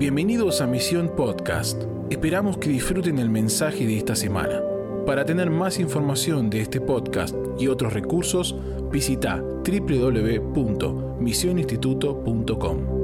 Bienvenidos a Misión Podcast. Esperamos que disfruten el mensaje de esta semana. Para tener más información de este podcast y otros recursos, visita www.misioninstituto.com.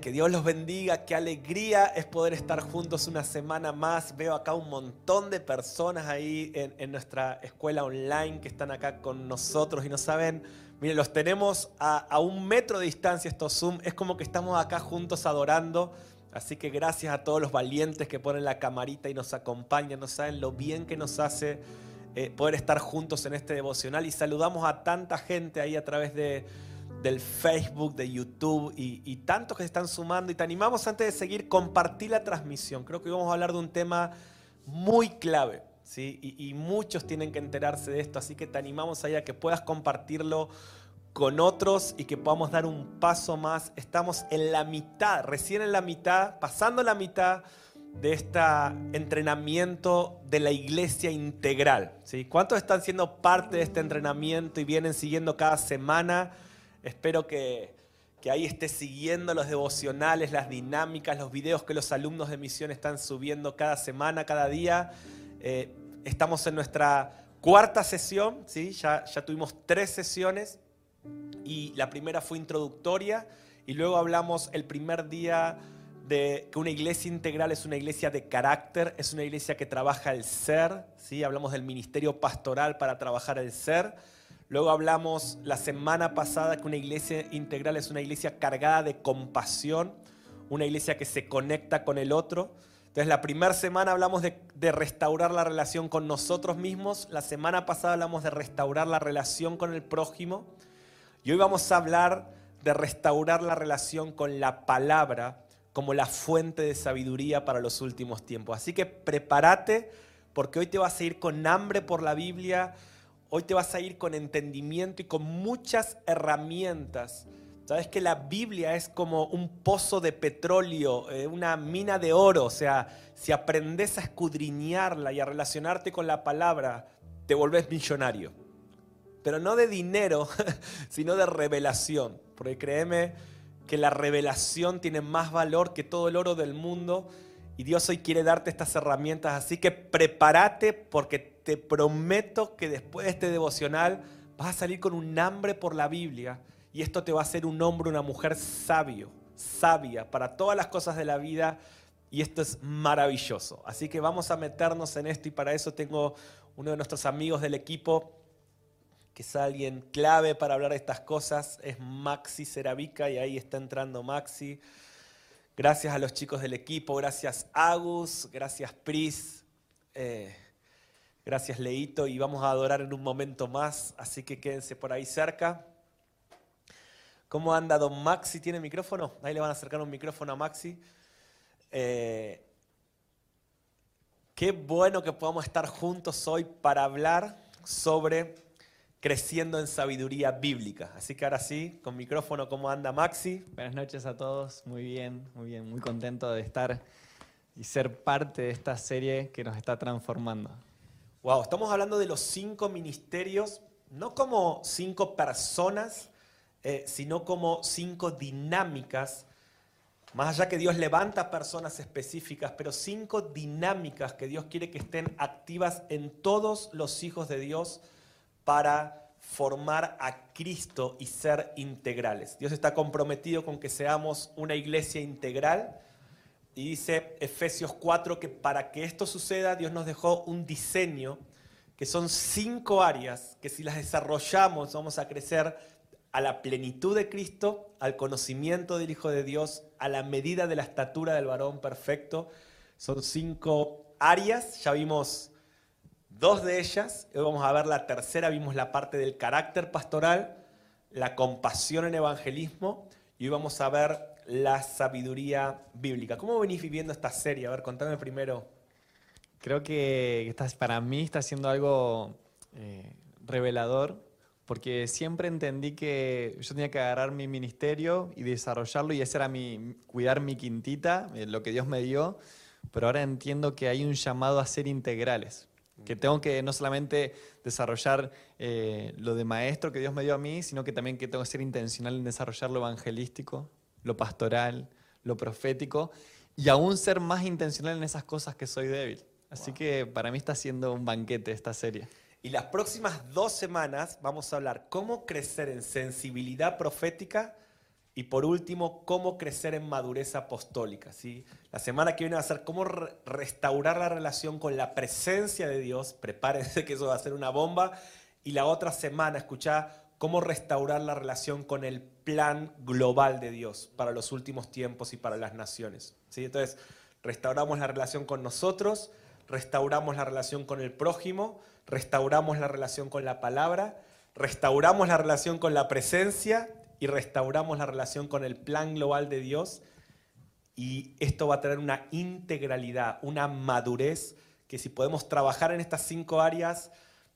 que Dios los bendiga, qué alegría es poder estar juntos una semana más. Veo acá un montón de personas ahí en, nuestra escuela online que están acá con nosotros y no saben, miren, los tenemos a, a un metro de distancia estos Zoom, es como que estamos acá juntos adorando. Así que gracias a todos los valientes que ponen la camarita y nos acompañan, no saben lo bien que nos hace eh, poder estar juntos en este devocional y saludamos a tanta gente ahí a través de del Facebook, de YouTube y, tantos que se están sumando. Y te animamos antes de seguir, compartir la transmisión. Creo que hoy vamos a hablar de un tema muy clave. ¿sí? Y, muchos tienen que enterarse de esto, así que te animamos ahí a que puedas compartirlo con otros y que podamos dar un paso más. Estamos en la mitad, recién en la mitad, pasando la mitad de este entrenamiento de la iglesia integral. ¿sí? ¿Cuántos están siendo parte de este entrenamiento y vienen siguiendo cada semana? Espero que, ahí estés siguiendo los devocionales, las dinámicas, los videos que los alumnos de misión están subiendo cada semana, cada día. Eh, estamos en nuestra cuarta sesión, ¿sí? ya, ya tuvimos tres sesiones y la primera fue introductoria y luego hablamos el primer día de que una iglesia integral es una iglesia de carácter, es una iglesia que trabaja el ser, ¿sí? hablamos del ministerio pastoral para trabajar el ser. Luego hablamos la semana pasada que una iglesia integral es una iglesia cargada de compasión, una iglesia que se conecta con el otro. Entonces la primera semana hablamos de, restaurar la relación con nosotros mismos, la semana pasada hablamos de restaurar la relación con el prójimo y hoy vamos a hablar de restaurar la relación con la palabra como la fuente de sabiduría para los últimos tiempos. Así que prepárate porque hoy te vas a ir con hambre por la Biblia, Hoy te vas a ir con entendimiento y con muchas herramientas. Sabes que la Biblia es como un pozo de petróleo, eh, una mina de oro. O sea, si aprendes a escudriñarla y a relacionarte con la palabra, te volvés millonario. Pero no de dinero, sino de revelación. Porque créeme que la revelación tiene más valor que todo el oro del mundo. Y Dios hoy quiere darte estas herramientas. Así que prepárate porque te prometo que después de este devocional vas a salir con un hambre por la Biblia y esto te va a hacer un hombre, una mujer sabio, sabia para todas las cosas de la vida y esto es maravilloso. Así que vamos a meternos en esto y para eso tengo uno de nuestros amigos del equipo que es alguien clave para hablar de estas cosas, es Maxi Ceravica y ahí está entrando Maxi. Gracias a los chicos del equipo, gracias Agus, gracias Pris. Eh, Gracias, Leito, y vamos a adorar en un momento más, así que quédense por ahí cerca. ¿Cómo anda don Maxi? ¿Tiene micrófono? Ahí le van a acercar un micrófono a Maxi. Eh, qué bueno que podamos estar juntos hoy para hablar sobre creciendo en sabiduría bíblica. Así que ahora sí, con micrófono, ¿cómo anda Maxi? Buenas noches a todos, muy bien, muy bien, muy contento de estar y ser parte de esta serie que nos está transformando. Wow, estamos hablando de los cinco ministerios, no como cinco personas, eh, sino como cinco dinámicas. Más allá que Dios levanta personas específicas, pero cinco dinámicas que Dios quiere que estén activas en todos los hijos de Dios para formar a Cristo y ser integrales. Dios está comprometido con que seamos una iglesia integral y dice Efesios 4 que para que esto suceda Dios nos dejó un diseño que son cinco áreas que si las desarrollamos vamos a crecer a la plenitud de Cristo, al conocimiento del Hijo de Dios, a la medida de la estatura del varón perfecto. Son cinco áreas, ya vimos dos de ellas, hoy vamos a ver la tercera, vimos la parte del carácter pastoral, la compasión en evangelismo y hoy vamos a ver la sabiduría bíblica. ¿Cómo venís viviendo esta serie? A ver, contame primero. Creo que para mí está siendo algo eh, revelador, porque siempre entendí que yo tenía que agarrar mi ministerio y desarrollarlo, y ese era mi, cuidar mi quintita, eh, lo que Dios me dio, pero ahora entiendo que hay un llamado a ser integrales. Que tengo que no solamente desarrollar eh, lo de maestro que Dios me dio a mí, sino que también que tengo que ser intencional en desarrollar lo evangelístico, lo pastoral, lo profético y aún ser más intencional en esas cosas que soy débil. Así que para mí está siendo un banquete esta serie. Y las próximas dos semanas vamos a hablar cómo crecer en sensibilidad profética y por último, cómo crecer en madurez apostólica. ¿sí? La semana que viene va a ser cómo restaurar la relación con la presencia de Dios. Prepárense que eso va a ser una bomba. Y la otra semana, escuchá cómo restaurar la relación con el plan global de Dios para los últimos tiempos y para las naciones. ¿sí? Entonces, restauramos la relación con nosotros, restauramos la relación con el prójimo, restauramos la relación con la palabra, restauramos la relación con la presencia y restauramos la relación con el plan global de Dios. Y esto va a tener una integralidad, una madurez, que si podemos trabajar en estas cinco áreas,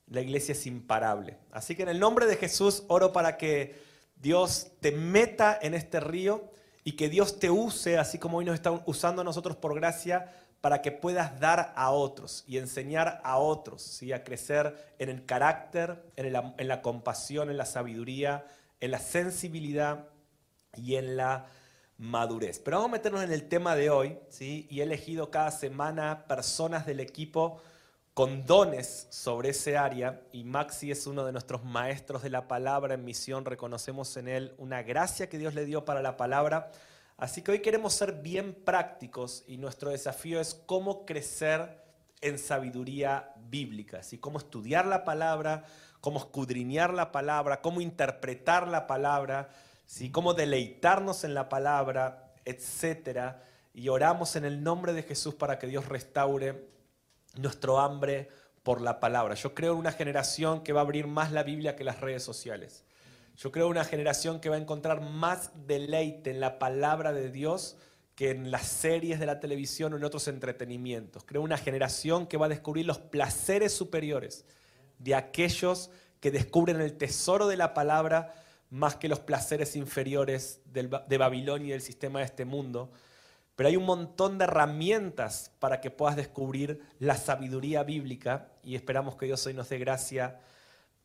la iglesia es imparable. Así que en el nombre de Jesús oro para que Dios te meta en este río y que Dios te use, así como hoy nos está usando a nosotros por gracia, para que puedas dar a otros y enseñar a otros ¿sí? a crecer en el carácter, en, en la compasión, en la sabiduría, en la sensibilidad y en la madurez. Pero vamos a meternos en el tema de hoy, ¿sí? y he elegido cada semana personas del equipo con dones sobre ese área, y Maxi es uno de nuestros maestros de la palabra en misión, reconocemos en él una gracia que Dios le dio para la palabra. Así que hoy queremos ser bien prácticos y nuestro desafío es cómo crecer en sabiduría bíblica, ¿sí? cómo estudiar la palabra, cómo escudriñar la palabra, cómo interpretar la palabra, ¿sí? cómo deleitarnos en la palabra, etc. Y oramos en el nombre de Jesús para que Dios restaure nuestro hambre por la palabra. Yo creo en una generación que va a abrir más la Biblia que las redes sociales. Yo creo en una generación que va a encontrar más deleite en la palabra de Dios que en las series de la televisión o en otros entretenimientos. Creo una generación que va a descubrir los placeres superiores de aquellos que descubren el tesoro de la palabra más que los placeres inferiores de Babilonia y del sistema de este mundo. Pero hay un montón de herramientas para que puedas descubrir la sabiduría bíblica y esperamos que Dios hoy nos dé gracia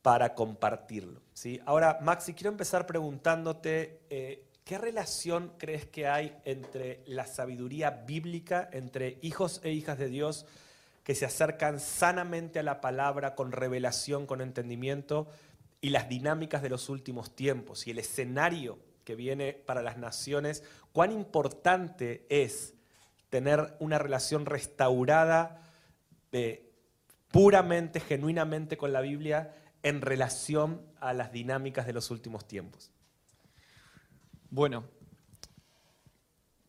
para compartirlo. ¿sí? Ahora, Maxi, quiero empezar preguntándote, eh, ¿qué relación crees que hay entre la sabiduría bíblica, entre hijos e hijas de Dios, que se acercan sanamente a la palabra con revelación, con entendimiento y las dinámicas de los últimos tiempos y el escenario que viene para las naciones, cuán importante es tener una relación restaurada eh, puramente, genuinamente con la Biblia en relación a las dinámicas de los últimos tiempos. Bueno,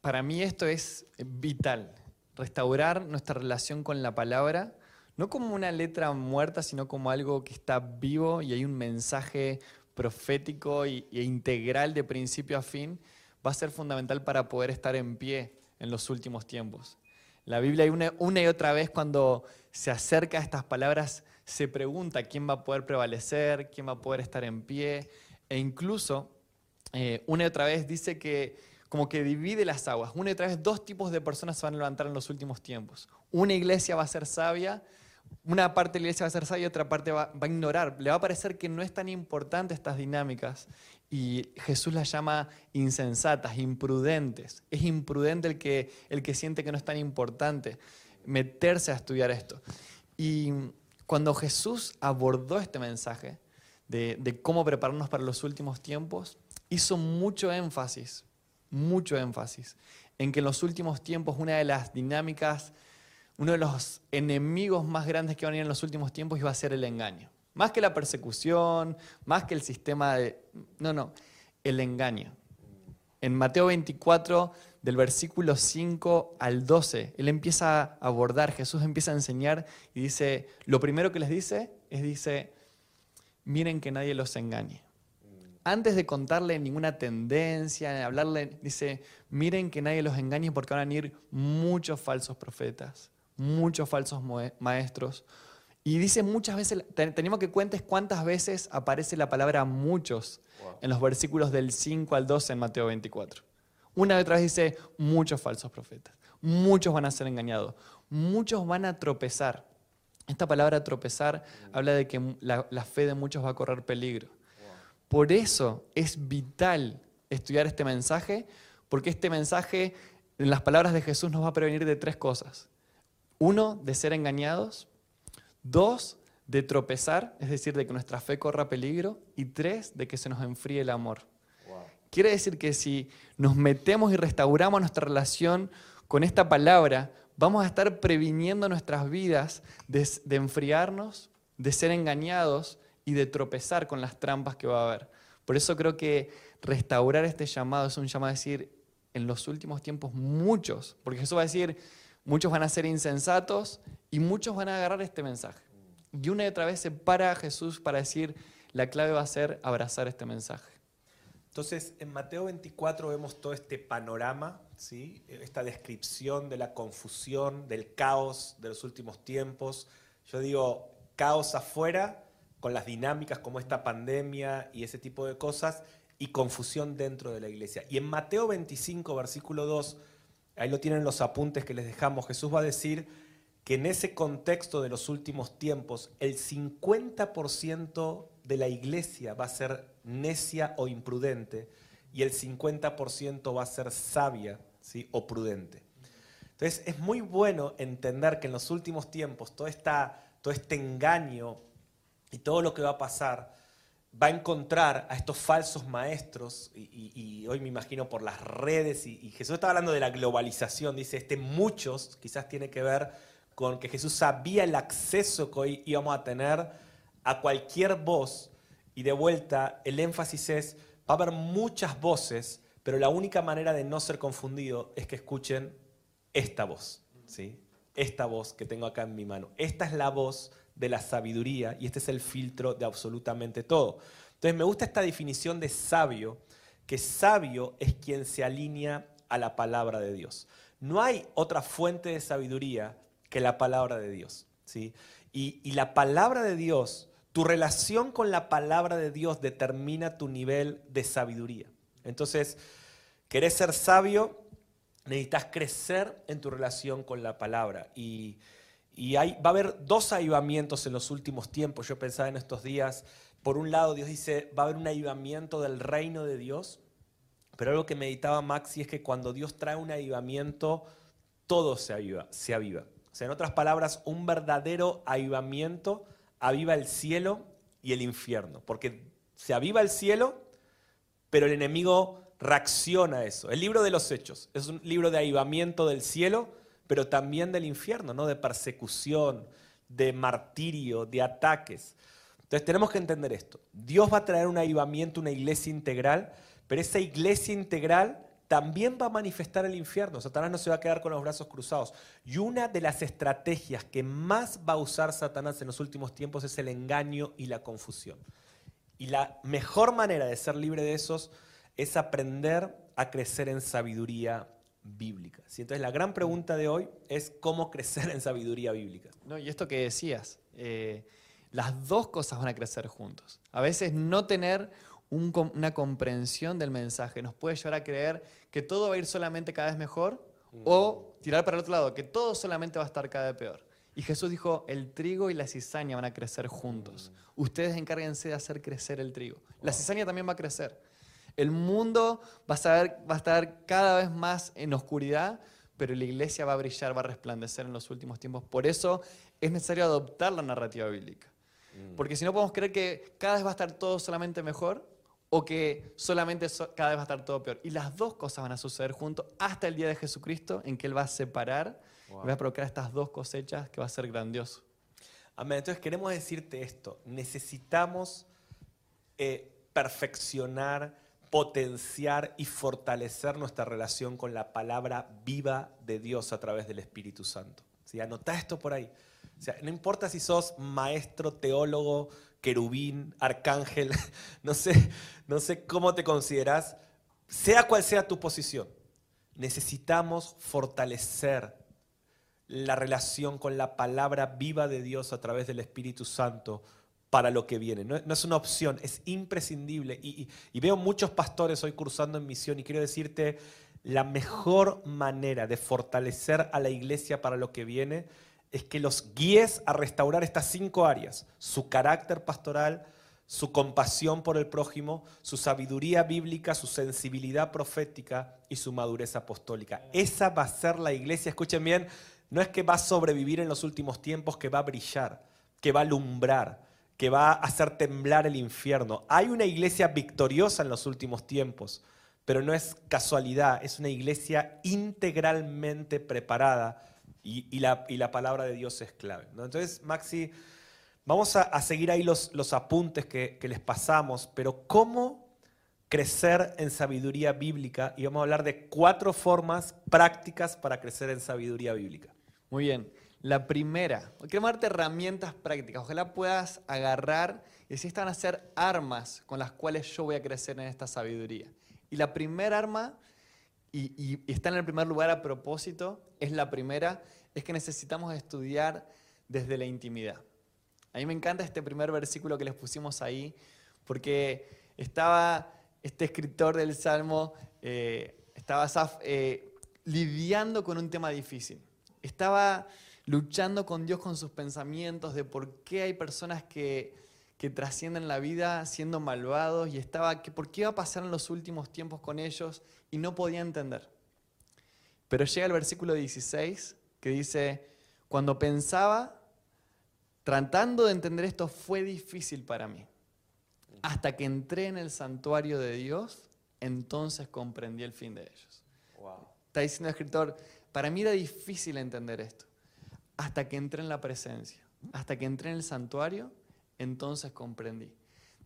para mí esto es vital restaurar nuestra relación con la palabra, no como una letra muerta, sino como algo que está vivo y hay un mensaje profético e integral de principio a fin, va a ser fundamental para poder estar en pie en los últimos tiempos. La Biblia una, y otra vez cuando se acerca a estas palabras se pregunta quién va a poder prevalecer, quién va a poder estar en pie, e incluso eh, una y otra vez dice que como que divide las aguas. Una y otra vez dos tipos de personas se van a levantar en los últimos tiempos. Una iglesia va a ser sabia, una parte de la iglesia va a ser sabia y otra parte va, a ignorar. Le va a parecer que no es tan importante estas dinámicas y Jesús las llama insensatas, imprudentes. Es imprudente el que, el que siente que no es tan importante meterse a estudiar esto. Y cuando Jesús abordó este mensaje de, de cómo prepararnos para los últimos tiempos, hizo mucho énfasis mucho énfasis en que en los últimos tiempos una de las dinámicas, uno de los enemigos más grandes que van a ir en los últimos tiempos iba a ser el engaño. Más que la persecución, más que el sistema de... No, no, el engaño. En Mateo 24, del versículo 5 al 12, él empieza a abordar, Jesús empieza a enseñar y dice, lo primero que les dice es, dice, miren que nadie los engañe antes de contarle ninguna tendencia, hablarle, dice, miren que nadie los engañe porque van a venir muchos falsos profetas, muchos falsos maestros. Y dice muchas veces, tenemos que cuentes cuántas veces aparece la palabra muchos en los versículos del 5 al 12 en Mateo 24. Una y otra vez dice muchos falsos profetas, muchos van a ser engañados, muchos van a tropezar. Esta palabra tropezar habla de que la, la fe de muchos va a correr peligro. Por eso es vital estudiar este mensaje, porque este mensaje, en las palabras de Jesús, nos va a prevenir de tres cosas. Uno, de ser engañados. Dos, de tropezar, es decir, de que nuestra fe corra peligro. Y tres, de que se nos enfríe el amor. Quiere decir que si nos metemos y restauramos nuestra relación con esta palabra, vamos a estar previniendo nuestras vidas de, de enfriarnos, de ser engañados y de tropezar con las trampas que va a haber. Por eso creo que restaurar este llamado es un llamado a decir, en los últimos tiempos muchos, porque Jesús va a decir, muchos van a ser insensatos y muchos van a agarrar este mensaje. Y una y otra vez se para Jesús para decir, la clave va a ser abrazar este mensaje. Entonces, en Mateo 24 vemos todo este panorama, ¿sí? esta descripción de la confusión, del caos de los últimos tiempos. Yo digo, caos afuera, con las dinámicas como esta pandemia y ese tipo de cosas, y confusión dentro de la iglesia. Y en Mateo 25, versículo 2, ahí lo tienen los apuntes que les dejamos, Jesús va a decir que en ese contexto de los últimos tiempos, el 50% de la iglesia va a ser necia o imprudente y el 50% va a ser sabia o prudente. Entonces es muy bueno entender que en los últimos tiempos todo, esta, todo este engaño y todo lo que va a pasar va a encontrar a estos falsos maestros, y, hoy me imagino por las redes, y, Jesús está hablando de la globalización, dice, este muchos quizás tiene que ver con que Jesús sabía el acceso que hoy íbamos a tener a cualquier voz, y de vuelta el énfasis es, va a haber muchas voces, pero la única manera de no ser confundido es que escuchen esta voz, ¿sí? esta voz que tengo acá en mi mano. Esta es la voz de la sabiduría y este es el filtro de absolutamente todo. Entonces me gusta esta definición de sabio, que sabio es quien se alinea a la palabra de Dios. No hay otra fuente de sabiduría que la palabra de Dios. ¿sí? Y, y la palabra de Dios, tu relación con la palabra de Dios determina tu nivel de sabiduría. Entonces, ¿querés ser sabio? Necesitas crecer en tu relación con la palabra. Y y hay, va a haber dos avivamientos en los últimos tiempos. Yo pensaba en estos días, por un lado Dios dice, va a haber un avivamiento del reino de Dios, pero algo que meditaba Maxi es que cuando Dios trae un avivamiento, todo se aviva, se aviva. O sea, en otras palabras, un verdadero avivamiento aviva el cielo y el infierno, porque se aviva el cielo, pero el enemigo reacciona a eso. El libro de los hechos es un libro de avivamiento del cielo, pero también del infierno, ¿no? de persecución, de martirio, de ataques. Entonces tenemos que entender esto. Dios va a traer un avivamiento, una iglesia integral, pero esa iglesia integral también va a manifestar el infierno. Satanás no se va a quedar con los brazos cruzados. Y una de las estrategias que más va a usar Satanás en los últimos tiempos es el engaño y la confusión. Y la mejor manera de ser libre de esos es aprender a crecer en sabiduría bíblica. Entonces la gran pregunta de hoy es cómo crecer en sabiduría bíblica. No, y esto que decías, eh, las dos cosas van a crecer juntos. A veces no tener una comprensión del mensaje nos puede llevar a creer que todo va a ir solamente cada vez mejor o tirar para el otro lado, que todo solamente va a estar cada vez peor. Y Jesús dijo, el trigo y la cizaña van a crecer juntos. Ustedes encárguense de hacer crecer el trigo. La cizaña también va a crecer. El mundo va a, estar, cada vez más en oscuridad, pero la iglesia va a brillar, va a resplandecer en los últimos tiempos. Por eso es necesario adoptar la narrativa bíblica. Mm. Porque si no podemos creer que cada vez va a estar todo solamente mejor o que solamente cada vez va a estar todo peor. Y las dos cosas van a suceder juntos hasta el día de Jesucristo en que Él va a separar y va a provocar estas dos cosechas que va a ser grandioso. Amén. Entonces queremos decirte esto. Necesitamos eh, perfeccionar potenciar y fortalecer nuestra relación con la palabra viva de Dios a través del Espíritu Santo. ¿Sí? Anota esto por ahí. No importa si sos maestro, teólogo, querubín, arcángel, no sé, no sé cómo te consideras, sea cual sea tu posición, necesitamos fortalecer la relación con la palabra viva de Dios a través del Espíritu Santo para lo que viene. No, es una opción, es imprescindible. Y, veo muchos pastores hoy cursando en misión y quiero decirte, la mejor manera de fortalecer a la iglesia para lo que viene es que los guíes a restaurar estas cinco áreas, su carácter pastoral, su compasión por el prójimo, su sabiduría bíblica, su sensibilidad profética y su madurez apostólica. Esa va a ser la iglesia, escuchen bien, no es que va a sobrevivir en los últimos tiempos, que va a brillar, que va a alumbrar, que va a hacer temblar el infierno. Hay una iglesia victoriosa en los últimos tiempos, pero no es casualidad, es una iglesia integralmente preparada y, la, palabra de Dios es clave. Entonces, Maxi, Vamos a, seguir ahí los, apuntes que, les pasamos, pero ¿cómo crecer en sabiduría bíblica? Y vamos a hablar de cuatro formas prácticas para crecer en sabiduría bíblica. Muy bien. La primera, queremos darte herramientas prácticas. Ojalá puedas agarrar y si están a ser armas con las cuales yo voy a crecer en esta sabiduría. Y la primera arma, y, y está en el primer lugar a propósito, es la primera, es que necesitamos estudiar desde la intimidad. A mí me encanta este primer versículo que les pusimos ahí, porque estaba este escritor del Salmo, eh, estaba eh, lidiando con un tema difícil. Estaba luchando con Dios con sus pensamientos de por qué hay personas que, que trascienden la vida siendo malvados y estaba que por qué iba a pasar en los últimos tiempos con ellos y no podía entender. Pero llega el versículo 16 que dice, cuando pensaba Tratando de entender esto fue difícil para mí. Hasta que entré en el santuario de Dios, entonces comprendí el fin de ellos. Está diciendo el escritor, para mí era difícil entender esto. Hasta que entré en la presencia, hasta que entré en el santuario, entonces comprendí.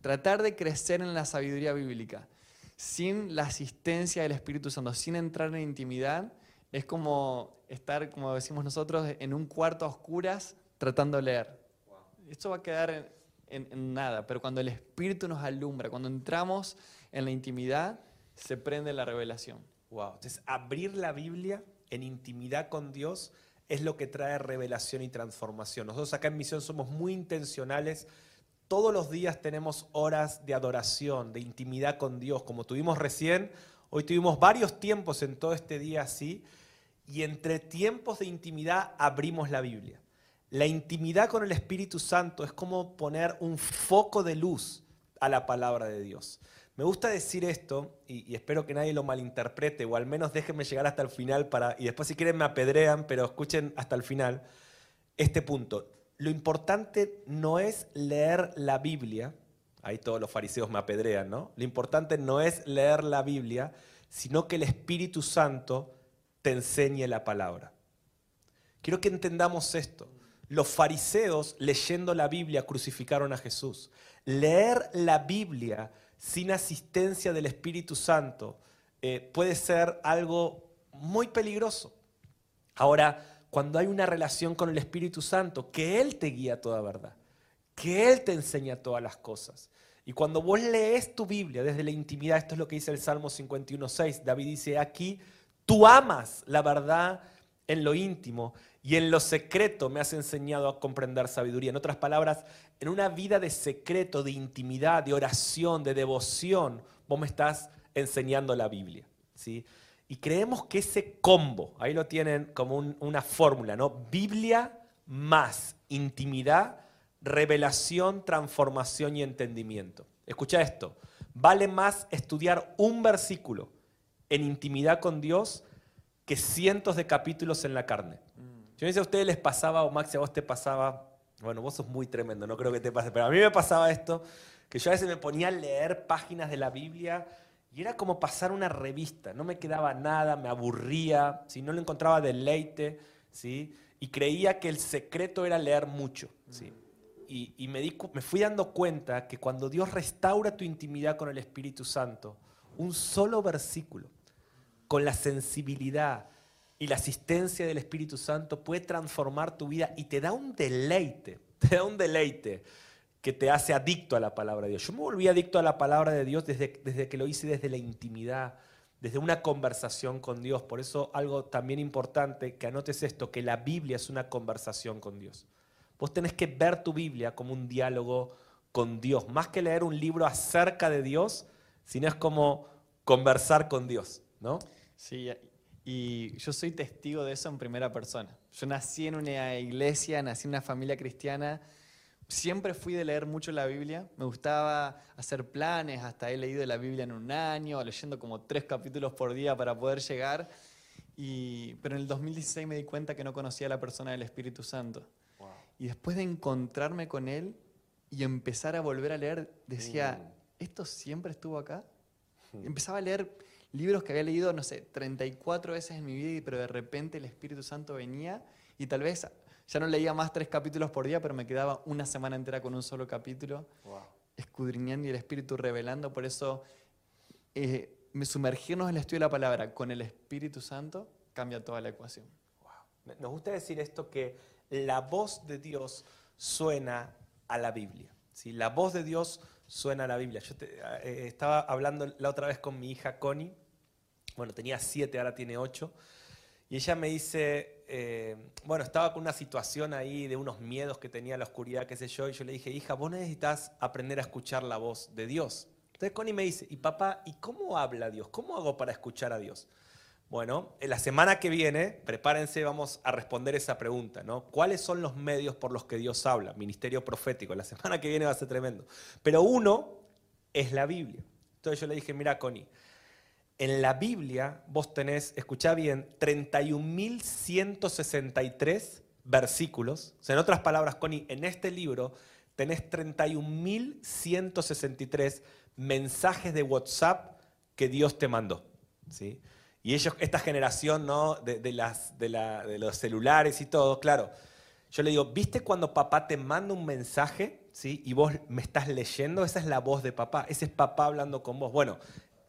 Tratar de crecer en la sabiduría bíblica sin la asistencia del Espíritu Santo, sin entrar en intimidad, es como estar, como decimos nosotros, en un cuarto a oscuras tratando de leer esto va a quedar en, nada, pero cuando el Espíritu nos alumbra, cuando entramos en la intimidad, se prende la revelación. Wow. Entonces, abrir la Biblia en intimidad con Dios es lo que trae revelación y transformación. Nosotros acá en Misión somos muy intencionales. Todos los días tenemos horas de adoración, de intimidad con Dios, como tuvimos recién. Hoy tuvimos varios tiempos en todo este día así. Y entre tiempos de intimidad abrimos la Biblia. La intimidad con el Espíritu Santo es como poner un foco de luz a la palabra de Dios. Me gusta decir esto, y, espero que nadie lo malinterprete, o al menos déjenme llegar hasta el final para, y después si quieren me apedrean, pero escuchen hasta el final este punto. Lo importante no es leer la Biblia, ahí todos los fariseos me apedrean, ¿no? Lo importante no es leer la Biblia, sino que el Espíritu Santo te enseñe la palabra. Quiero que entendamos esto. Los fariseos leyendo la Biblia crucificaron a Jesús. Leer la Biblia sin asistencia del Espíritu Santo eh, puede ser algo muy peligroso. Ahora, cuando hay una relación con el Espíritu Santo, que Él te guía toda verdad, que Él te enseña todas las cosas. Y cuando vos lees tu Biblia desde la intimidad, esto es lo que dice el Salmo 51.6, David dice, aquí tú amas la verdad en lo íntimo y en lo secreto me has enseñado a comprender sabiduría. En otras palabras, en una vida de secreto, de intimidad, de oración, de devoción, vos me estás enseñando la Biblia. ¿sí? Y creemos que ese combo, ahí lo tienen como una fórmula, ¿no? Biblia más intimidad, revelación, transformación y entendimiento. Escucha esto, vale más estudiar un versículo en intimidad con Dios que cientos de capítulos en la carne. Yo no sé a ustedes les pasaba, o Max, a vos te pasaba, bueno, vos sos muy tremendo, no creo que te pase, pero a mí me pasaba esto, que yo a veces me ponía a leer páginas de la Biblia y era como pasar una revista, no me quedaba nada, me aburría, si no le encontraba deleite, ¿sí? y creía que el secreto era leer mucho. ¿sí? Y, y me, di, me fui dando cuenta que cuando Dios restaura tu intimidad con el Espíritu Santo, un solo versículo, con la sensibilidad, y la asistencia del Espíritu Santo puede transformar tu vida y te da un deleite, te da un deleite que te hace adicto a la palabra de Dios. Yo me volví adicto a la palabra de Dios desde, desde que lo hice desde la intimidad, desde una conversación con Dios. Por eso algo también importante, que anotes esto, que la Biblia es una conversación con Dios. Vos tenés que ver tu Biblia como un diálogo con Dios, más que leer un libro acerca de Dios, sino es como conversar con Dios, ¿no? Sí, Y yo soy testigo de eso en primera persona. Yo nací en una iglesia, nací en una familia cristiana. Siempre fui de leer mucho la Biblia. Me gustaba hacer planes, hasta he leído la Biblia en un año, leyendo como tres capítulos por día para poder llegar. Y, pero en el 2016 me di cuenta que no conocía a la persona del Espíritu Santo. Y después de encontrarme con él y empezar a volver a leer, decía, Mm. ¿esto siempre estuvo acá? Empezaba a leer libros que había leído, no sé, 34 veces en mi vida, pero de repente el Espíritu Santo venía y tal vez ya no leía más tres capítulos por día, pero me quedaba una semana entera con un solo capítulo, Wow. escudriñando y el Espíritu revelando. Por eso, eh, me sumergirnos en el estudio de la palabra con el Espíritu Santo cambia toda la ecuación. Wow. Nos gusta decir esto que la voz de Dios suena a la Biblia. ¿sí? La voz de Dios suena a la Biblia. Yo te- eh, estaba hablando la otra vez con mi hija Connie. Bueno, tenía siete, ahora tiene ocho. Y ella me dice, eh, bueno, estaba con una situación ahí de unos miedos que tenía la oscuridad, qué sé yo, y yo le dije, hija, vos necesitas aprender a escuchar la voz de Dios. Entonces Connie me dice, y papá, ¿y cómo habla Dios? ¿Cómo hago para escuchar a Dios? Bueno, en la semana que viene, prepárense, vamos a responder esa pregunta, ¿no? ¿Cuáles son los medios por los que Dios habla? Ministerio profético, la semana que viene va a ser tremendo. Pero uno es la Biblia. Entonces yo le dije, mira, Connie, en la Biblia vos tenés, escuchá bien, 31.163 versículos. O sea, en otras palabras, Connie, en este libro tenés 31.163 mensajes de WhatsApp que Dios te mandó. ¿sí? Y ellos, esta generación ¿no? de, de las, de, la- de los celulares y todo, claro. Yo le digo, ¿viste cuando papá te manda un mensaje ¿sí? y vos me estás leyendo? Esa es la voz de papá, ese es papá hablando con vos. Bueno,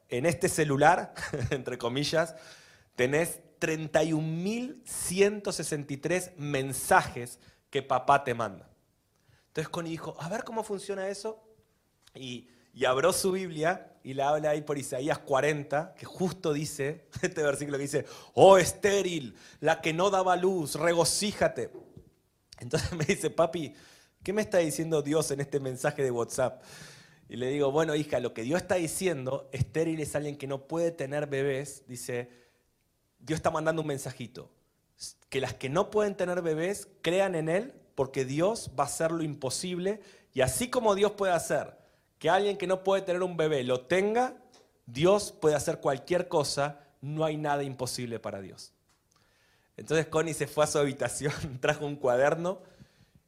en este celular, entre comillas, tenés 31.163 mensajes que papá te manda. Entonces Connie dijo, a ver cómo funciona eso. Y, y abrió su Biblia y la habla ahí por Isaías 40, que justo dice, este versículo que dice, oh estéril, la que no daba luz, regocíjate. Entonces me dice, papi, ¿qué me está diciendo Dios en este mensaje de WhatsApp? Y le digo, bueno, hija, lo que Dios está diciendo, estéril es alguien que no puede tener bebés, dice, Dios está mandando un mensajito, que las que no pueden tener bebés crean en Él, porque Dios va a hacer lo imposible, y así como Dios puede hacer que alguien que no puede tener un bebé lo tenga, Dios puede hacer cualquier cosa, no hay nada imposible para Dios. Entonces Connie se fue a su habitación, trajo un cuaderno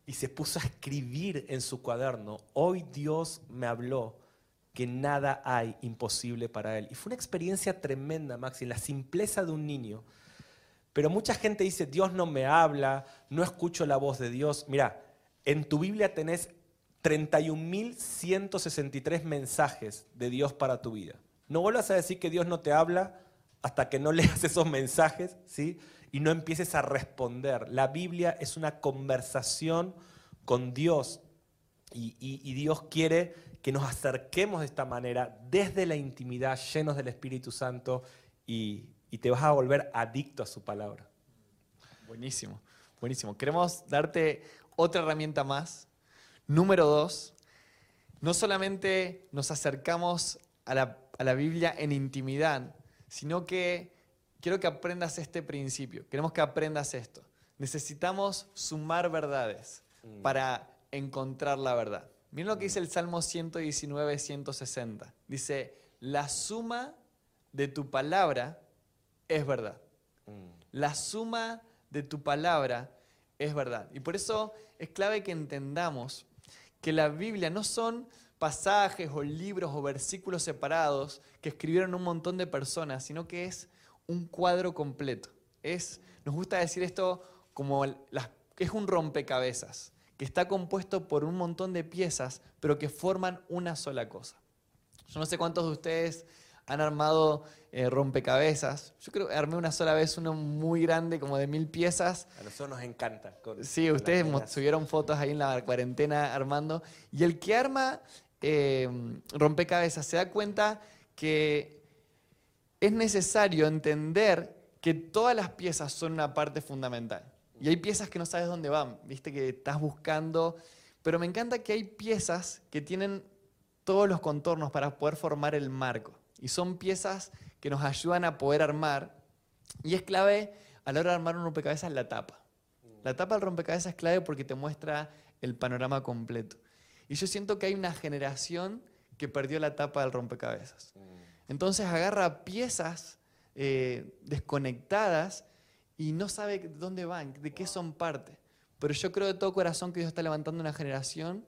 y se puso a escribir en su cuaderno, hoy Dios me habló que nada hay imposible para él. Y fue una experiencia tremenda, Maxi, la simpleza de un niño. Pero mucha gente dice, Dios no me habla, no escucho la voz de Dios. Mira, en tu Biblia tenés 31.163 mensajes de Dios para tu vida. No vuelvas a decir que Dios no te habla hasta que no leas esos mensajes, ¿sí? Y no empieces a responder. La Biblia es una conversación con Dios y, Dios quiere que nos acerquemos de esta manera desde la intimidad, llenos del Espíritu Santo y, y te vas a volver adicto a su palabra. Buenísimo, buenísimo. Queremos darte otra herramienta más. Número dos, no solamente nos acercamos a la, a la Biblia en intimidad, sino que quiero que aprendas este principio. Queremos que aprendas esto. Necesitamos sumar verdades para encontrar la verdad. Miren lo que dice el Salmo 119, 160. Dice, la suma de tu palabra es verdad. La suma de tu palabra es verdad. Y por eso es clave que entendamos que la Biblia no son pasajes o libros o versículos separados que escribieron un montón de personas, sino que es un cuadro completo. Es, nos gusta decir esto como las, es un rompecabezas, que está compuesto por un montón de piezas, pero que forman una sola cosa. Yo no sé cuántos de ustedes han armado eh, rompecabezas. Yo creo que armé una sola vez uno muy grande, como de mil piezas. A nosotros nos encanta. con- Sí, con ustedes subieron fotos ahí en la cuarentena armando. Y el que arma eh, rompecabezas se da cuenta que es necesario entender que todas las piezas son una parte fundamental. Y hay piezas que no sabes dónde van, viste que estás buscando. Pero me encanta que hay piezas que tienen todos los contornos para poder formar el marco. Y son piezas que nos ayudan a poder armar Y es clave a la hora de armar un rompecabezas la tapa. La tapa del rompecabezas es clave porque te muestra el panorama completo. Y yo siento que hay una generación que perdió la tapa del rompecabezas. Entonces agarra piezas eh, desconectadas y no sabe de dónde van, de qué son parte. Pero yo creo de todo corazón que Dios está levantando una generación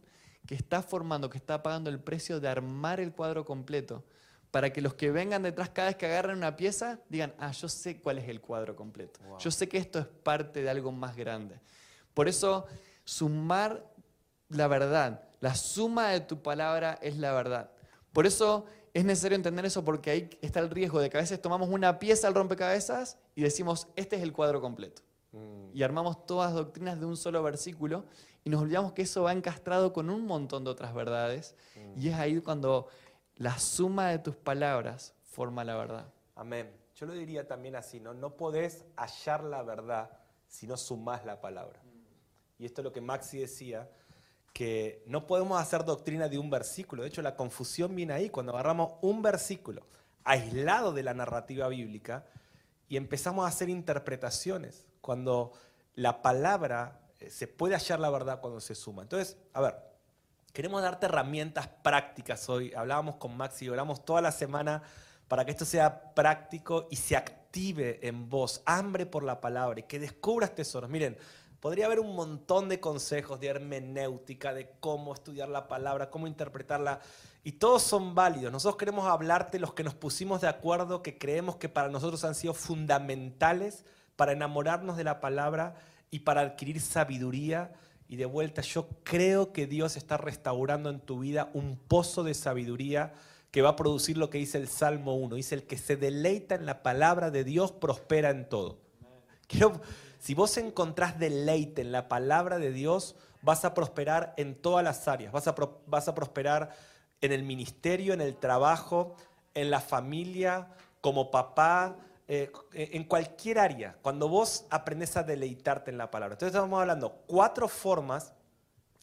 que está formando, que está pagando el precio de armar el cuadro completo, para que los que vengan detrás cada vez que agarren una pieza digan, ah, yo sé cuál es el cuadro completo. Yo sé que esto es parte de algo más grande. Por eso, sumar la verdad, la suma de tu palabra es la verdad. Por eso es necesario entender eso porque ahí está el riesgo de que a veces tomamos una pieza al rompecabezas y decimos, este es el cuadro completo. Mm. Y armamos todas las doctrinas de un solo versículo y nos olvidamos que eso va encastrado con un montón de otras verdades. Mm. Y es ahí cuando la suma de tus palabras forma la verdad. Amén. Yo lo diría también así, ¿no? No podés hallar la verdad si no sumás la palabra. Y esto es lo que Maxi decía, que no podemos hacer doctrina de un versículo. De hecho, la confusión viene ahí cuando agarramos un versículo aislado de la narrativa bíblica y empezamos a hacer interpretaciones, cuando la palabra eh, se puede hallar la verdad cuando se suma. Entonces, a ver, queremos darte herramientas prácticas hoy. Hablábamos con Maxi, oramos toda la semana para que esto sea práctico y se active en vos, hambre por la palabra y que descubras tesoros. Miren, podría haber un montón de consejos de hermenéutica, de cómo estudiar la palabra, cómo interpretarla, y todos son válidos. Nosotros queremos hablarte los que nos pusimos de acuerdo, que creemos que para nosotros han sido fundamentales para enamorarnos de la palabra y para adquirir sabiduría. Y de vuelta, yo creo que Dios está restaurando en tu vida un pozo de sabiduría que va a producir lo que dice el Salmo 1. Dice, el que se deleita en la palabra de Dios prospera en todo. Quiero, si vos encontrás deleite en la palabra de Dios, vas a prosperar en todas las áreas. Vas a, prosperar en el ministerio, en el trabajo, en la familia, como papá, eh, en cualquier área. Cuando vos aprendes a deleitarte en la palabra. Entonces estamos hablando cuatro formas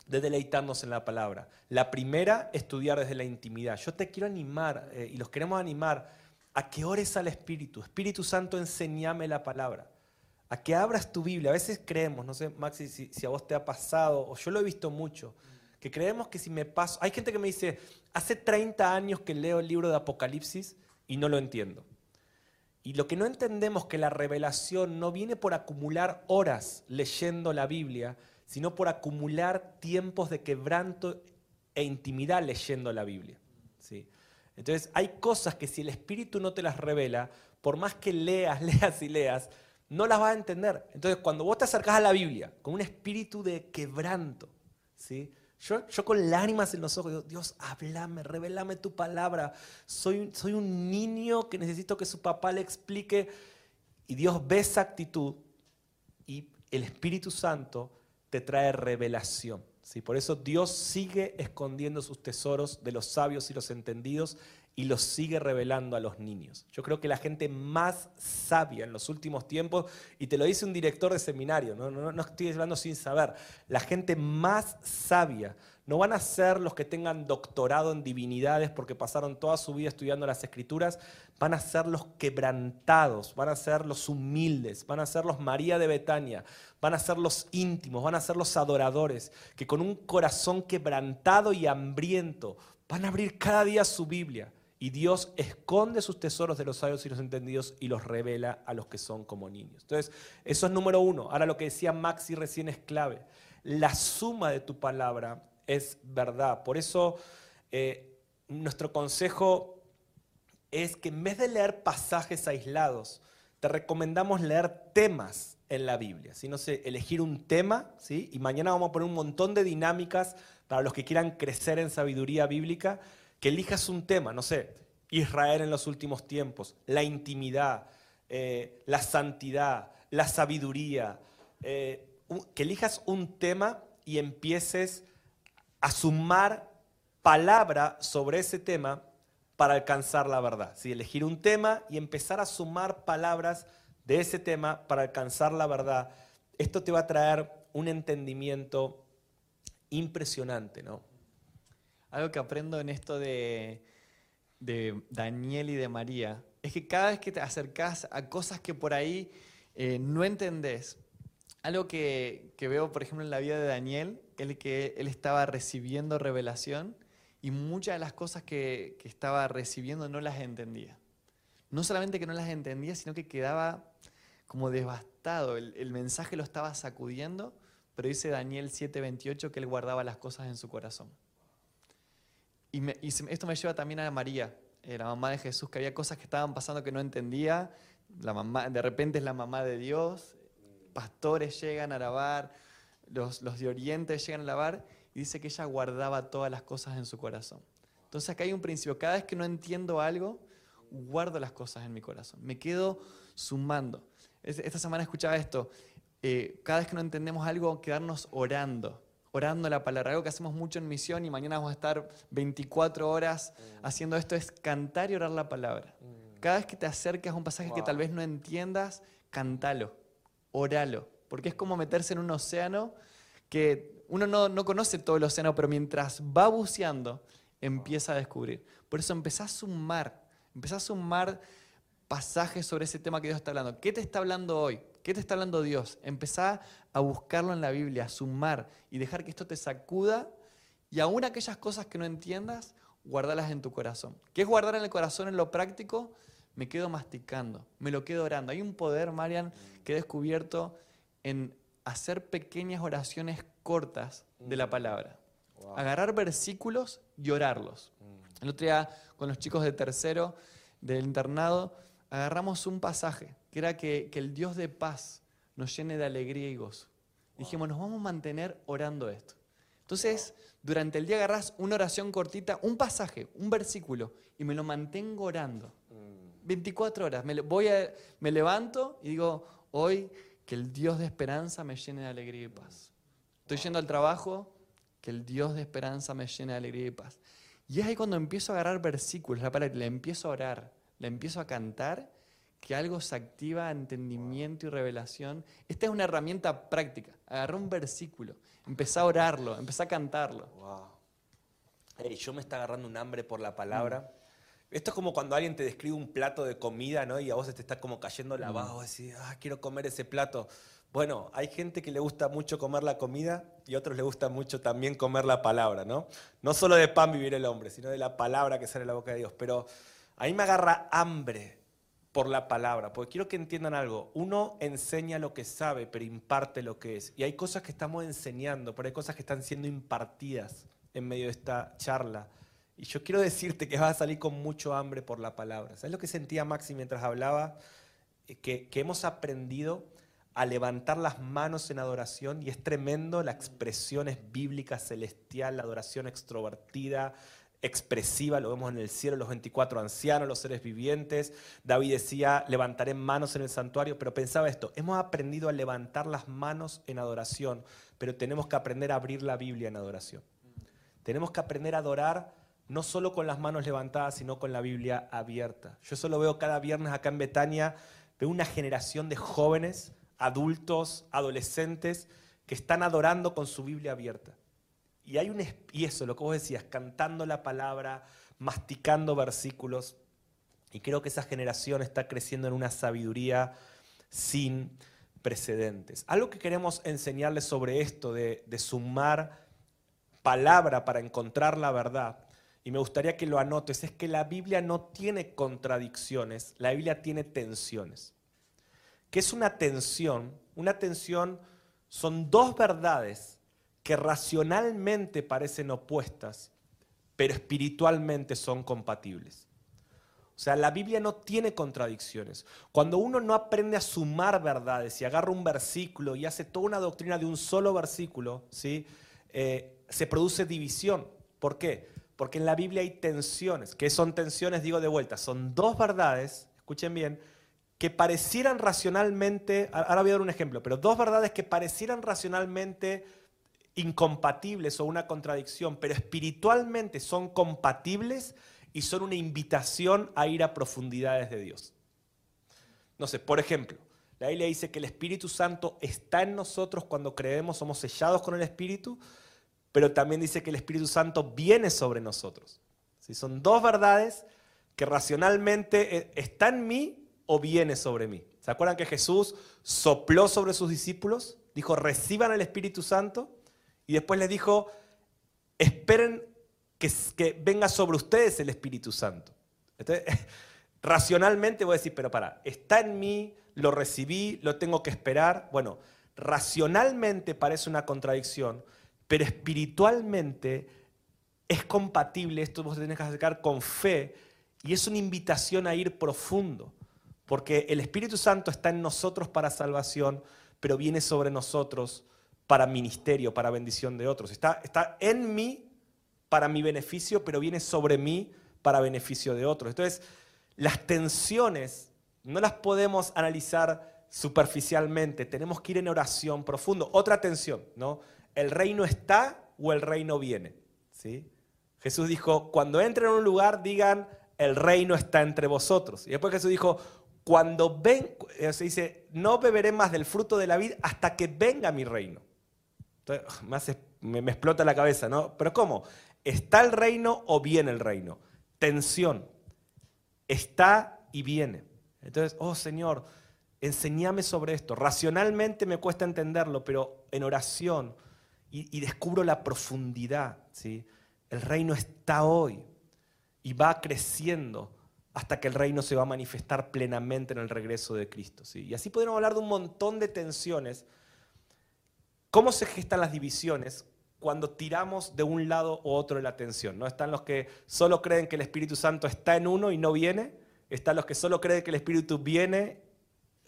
de deleitarnos en la palabra. La primera, estudiar desde la intimidad. Yo te quiero animar eh, y los queremos animar a que ores al Espíritu. Espíritu Santo, enséñame la palabra a que abras tu Biblia. A veces creemos, no sé, Maxi, si, a vos te ha pasado, o yo lo he visto mucho, que creemos que si me paso... Hay gente que me dice, hace 30 años que leo el libro de Apocalipsis y no lo entiendo. Y lo que no entendemos es que la revelación no viene por acumular horas leyendo la Biblia, sino por acumular tiempos de quebranto e intimidad leyendo la Biblia. ¿sí? Entonces hay cosas que si el Espíritu no te las revela, por más que leas, leas y leas, no las vas a entender. Entonces, cuando vos te acercás a la Biblia con un espíritu de quebranto, ¿sí? Yo, yo con lágrimas en los ojos Dios, háblame, revelame tu palabra. Soy, soy un niño que necesito que su papá le explique. Y Dios ve esa actitud y el Espíritu Santo te trae revelación. ¿sí? Por eso Dios sigue escondiendo sus tesoros de los sabios y los entendidos y los sigue revelando a los niños. Yo creo que la gente más sabia en los últimos tiempos, y te lo dice un director de seminario, no, no, no estoy hablando sin saber, la gente más sabia no van a ser los que tengan doctorado en divinidades porque pasaron toda su vida estudiando las escrituras, van a ser los quebrantados, van a ser los humildes, van a ser los María de Betania, van a ser los íntimos, van a ser los adoradores, que con un corazón quebrantado y hambriento van a abrir cada día su Biblia y Dios esconde sus tesoros de los sabios y los entendidos y los revela a los que son como niños. Entonces, eso es número uno. Ahora lo que decía Maxi recién es clave. La suma de tu palabra es verdad. Por eso eh, nuestro consejo es que en vez de leer pasajes aislados, te recomendamos leer temas en la Biblia. Si no sé, elegir un tema, ¿sí? y mañana vamos a poner un montón de dinámicas para los que quieran crecer en sabiduría bíblica que elijas un tema, no sé, Israel en los últimos tiempos, la intimidad, eh, la santidad, la sabiduría, eh, que elijas un tema y empieces a sumar palabra sobre ese tema para alcanzar la verdad. Si Elegir un tema y empezar a sumar palabras de ese tema para alcanzar la verdad. Esto te va a traer un entendimiento impresionante, ¿no? Algo que aprendo en esto de, Daniel y de María es que cada vez que te acercás a cosas que por ahí eh, no entendés, algo que, que, veo, por ejemplo, en la vida de Daniel, es que él estaba recibiendo revelación y muchas de las cosas que, que estaba recibiendo no las entendía. No solamente que no las entendía, sino que quedaba como devastado. El, el mensaje lo estaba sacudiendo, pero dice Daniel 7:28 que él guardaba las cosas en su corazón. Y, me, esto me lleva también a María, eh, la mamá de Jesús, que había cosas que estaban pasando que no entendía. La mamá, de repente es la mamá de Dios, pastores llegan a alabar, los, de Oriente llegan a alabar, y dice que ella guardaba todas las cosas en su corazón. Entonces acá hay un principio, cada vez que no entiendo algo, guardo las cosas en mi corazón, me quedo sumando. Esta semana escuchaba esto, eh, cada vez que no entendemos algo, quedarnos orando orando la palabra. Algo que hacemos mucho en misión y mañana vamos a estar 24 horas mm. haciendo esto es cantar y orar la palabra. Mm. Cada vez que te acercas a un pasaje que tal vez no entiendas, cantalo, oralo. Porque es como meterse en un océano que uno no, no conoce todo el océano, pero mientras va buceando, empieza a descubrir. Por eso empezá a sumar, empezá a sumar pasajes sobre ese tema que Dios está hablando. ¿Qué te está hablando hoy? ¿Qué te está hablando Dios? Empezá a buscarlo en la Biblia, a sumar y dejar que esto te sacuda y aún aquellas cosas que no entiendas, guardarlas en tu corazón. ¿Qué es guardar en el corazón en lo práctico? Me quedo masticando, me lo quedo orando. Hay un poder, Marian, que he descubierto en hacer pequeñas oraciones cortas de la palabra. Agarrar versículos y orarlos. Mm. El otro día con los chicos de tercero del internado agarramos un pasaje que era que, el Dios de paz nos llene de alegría y gozo. Dijimos, nos vamos a mantener orando esto. Entonces, durante el día agarras una oración cortita, un pasaje, un versículo, y me lo mantengo orando. 24 horas. Me, voy me levanto y digo, hoy que el Dios de esperanza me llene de alegría y paz. Estoy yendo al trabajo, que el Dios de esperanza me llene de alegría y paz. Y es ahí cuando empiezo a agarrar versículos, la palabra, le empiezo a orar, le empiezo a cantar que algo se activa, entendimiento y revelación. Esta es una herramienta práctica. Agarra un versículo, empezá a orarlo, empezá a cantarlo. Wow. yo me está agarrando un hambre por la palabra. Mm. Esto es como cuando alguien te describe un plato de comida, ¿no? Y a vos te está como cayendo la mm. decís, ah, quiero comer ese plato. Bueno, hay gente que le gusta mucho comer la comida y otros le gusta mucho también comer la palabra, ¿no? No solo de pan vivir el hombre, sino de la palabra que sale de la boca de Dios. Pero a mí me agarra hambre por la palabra, porque quiero que entiendan algo. Uno enseña lo que sabe, pero imparte lo que es. Y hay cosas que estamos enseñando, pero hay cosas que están siendo impartidas en medio de esta charla. Y yo quiero decirte que vas a salir con mucho hambre por la palabra. ¿Sabes lo que sentía Maxi mientras hablaba? Eh, que, que hemos aprendido a levantar las manos en adoración y es tremendo, la expresión es bíblica, celestial, la adoración extrovertida, expresiva, lo vemos en el cielo, los 24 ancianos, los seres vivientes. David decía, levantaré manos en el santuario, pero pensaba esto, hemos aprendido a levantar las manos en adoración, pero tenemos que aprender a abrir la Biblia en adoración. Tenemos que aprender a adorar no solo con las manos levantadas, sino con la Biblia abierta. Yo solo veo cada viernes acá en Betania, veo una generación de jóvenes, adultos, adolescentes, que están adorando con su Biblia abierta. Y hay un y lo que vos decías, cantando la palabra, masticando versículos. Y creo que esa generación está creciendo en una sabiduría sin precedentes. Algo que queremos enseñarles sobre esto de, de sumar palabra para encontrar la verdad, y me gustaría que lo anotes, es que la Biblia no tiene contradicciones, la Biblia tiene tensiones. ¿Qué es una tensión? Una tensión son dos verdades que racionalmente parecen opuestas, pero espiritualmente son compatibles. O sea, la Biblia no tiene contradicciones. Cuando uno no aprende a sumar verdades y agarra un versículo y hace toda una doctrina de un solo versículo, ¿sí? Eh, se produce división. ¿Por qué? Porque en la Biblia hay tensiones. ¿Qué son tensiones? Digo de vuelta, son dos verdades, escuchen bien, que parecieran racionalmente, ahora voy a dar un ejemplo, pero dos verdades que parecieran racionalmente incompatibles o una contradicción, pero espiritualmente son compatibles y son una invitación a ir a profundidades de Dios. No sé, por ejemplo, la Biblia dice que el Espíritu Santo está en nosotros cuando creemos, somos sellados con el Espíritu, pero también dice que el Espíritu Santo viene sobre nosotros. Si Son dos verdades que racionalmente eh, está en mí o viene sobre mí. ¿Se acuerdan que Jesús sopló sobre sus discípulos? Dijo, reciban el Espíritu Santo. Y después les dijo, esperen que, venga sobre ustedes el Espíritu Santo. Racionalmente voy a decir, pero para, está en mí, lo recibí, lo tengo que esperar. Bueno, racionalmente parece una contradicción, pero espiritualmente es compatible, esto vos tenés que acercar con fe y es una invitación a ir profundo, porque el Espíritu Santo está en nosotros para salvación, pero viene sobre nosotros para ministerio, para bendición de otros. Está, está en mí para mi beneficio, pero viene sobre mí para beneficio de otros. Entonces, las tensiones no las podemos analizar superficialmente, tenemos que ir en oración profundo. Otra tensión, ¿no? ¿El reino está o el reino viene? ¿Sí? Jesús dijo, cuando entren a un lugar, digan, el reino está entre vosotros. Y después Jesús dijo, cuando ven, eh, se dice, no beberé más del fruto de la vida hasta que venga mi reino. Me, explota la cabeza, ¿no? Pero ¿cómo? ¿Está el reino o viene el reino? Tensión. Está y viene. Entonces, oh Señor, enséñame sobre esto. Racionalmente me cuesta entenderlo, pero en oración y, descubro la profundidad. ¿sí? El reino está hoy y va creciendo hasta que el reino se va a manifestar plenamente en el regreso de Cristo. ¿sí? Y así podemos hablar de un montón de tensiones. ¿Cómo se gestan las divisiones? cuando tiramos de un lado u otro de la tensión. ¿no? Están los que solo creen que el Espíritu Santo está en uno y no viene. Están los que solo creen que el Espíritu viene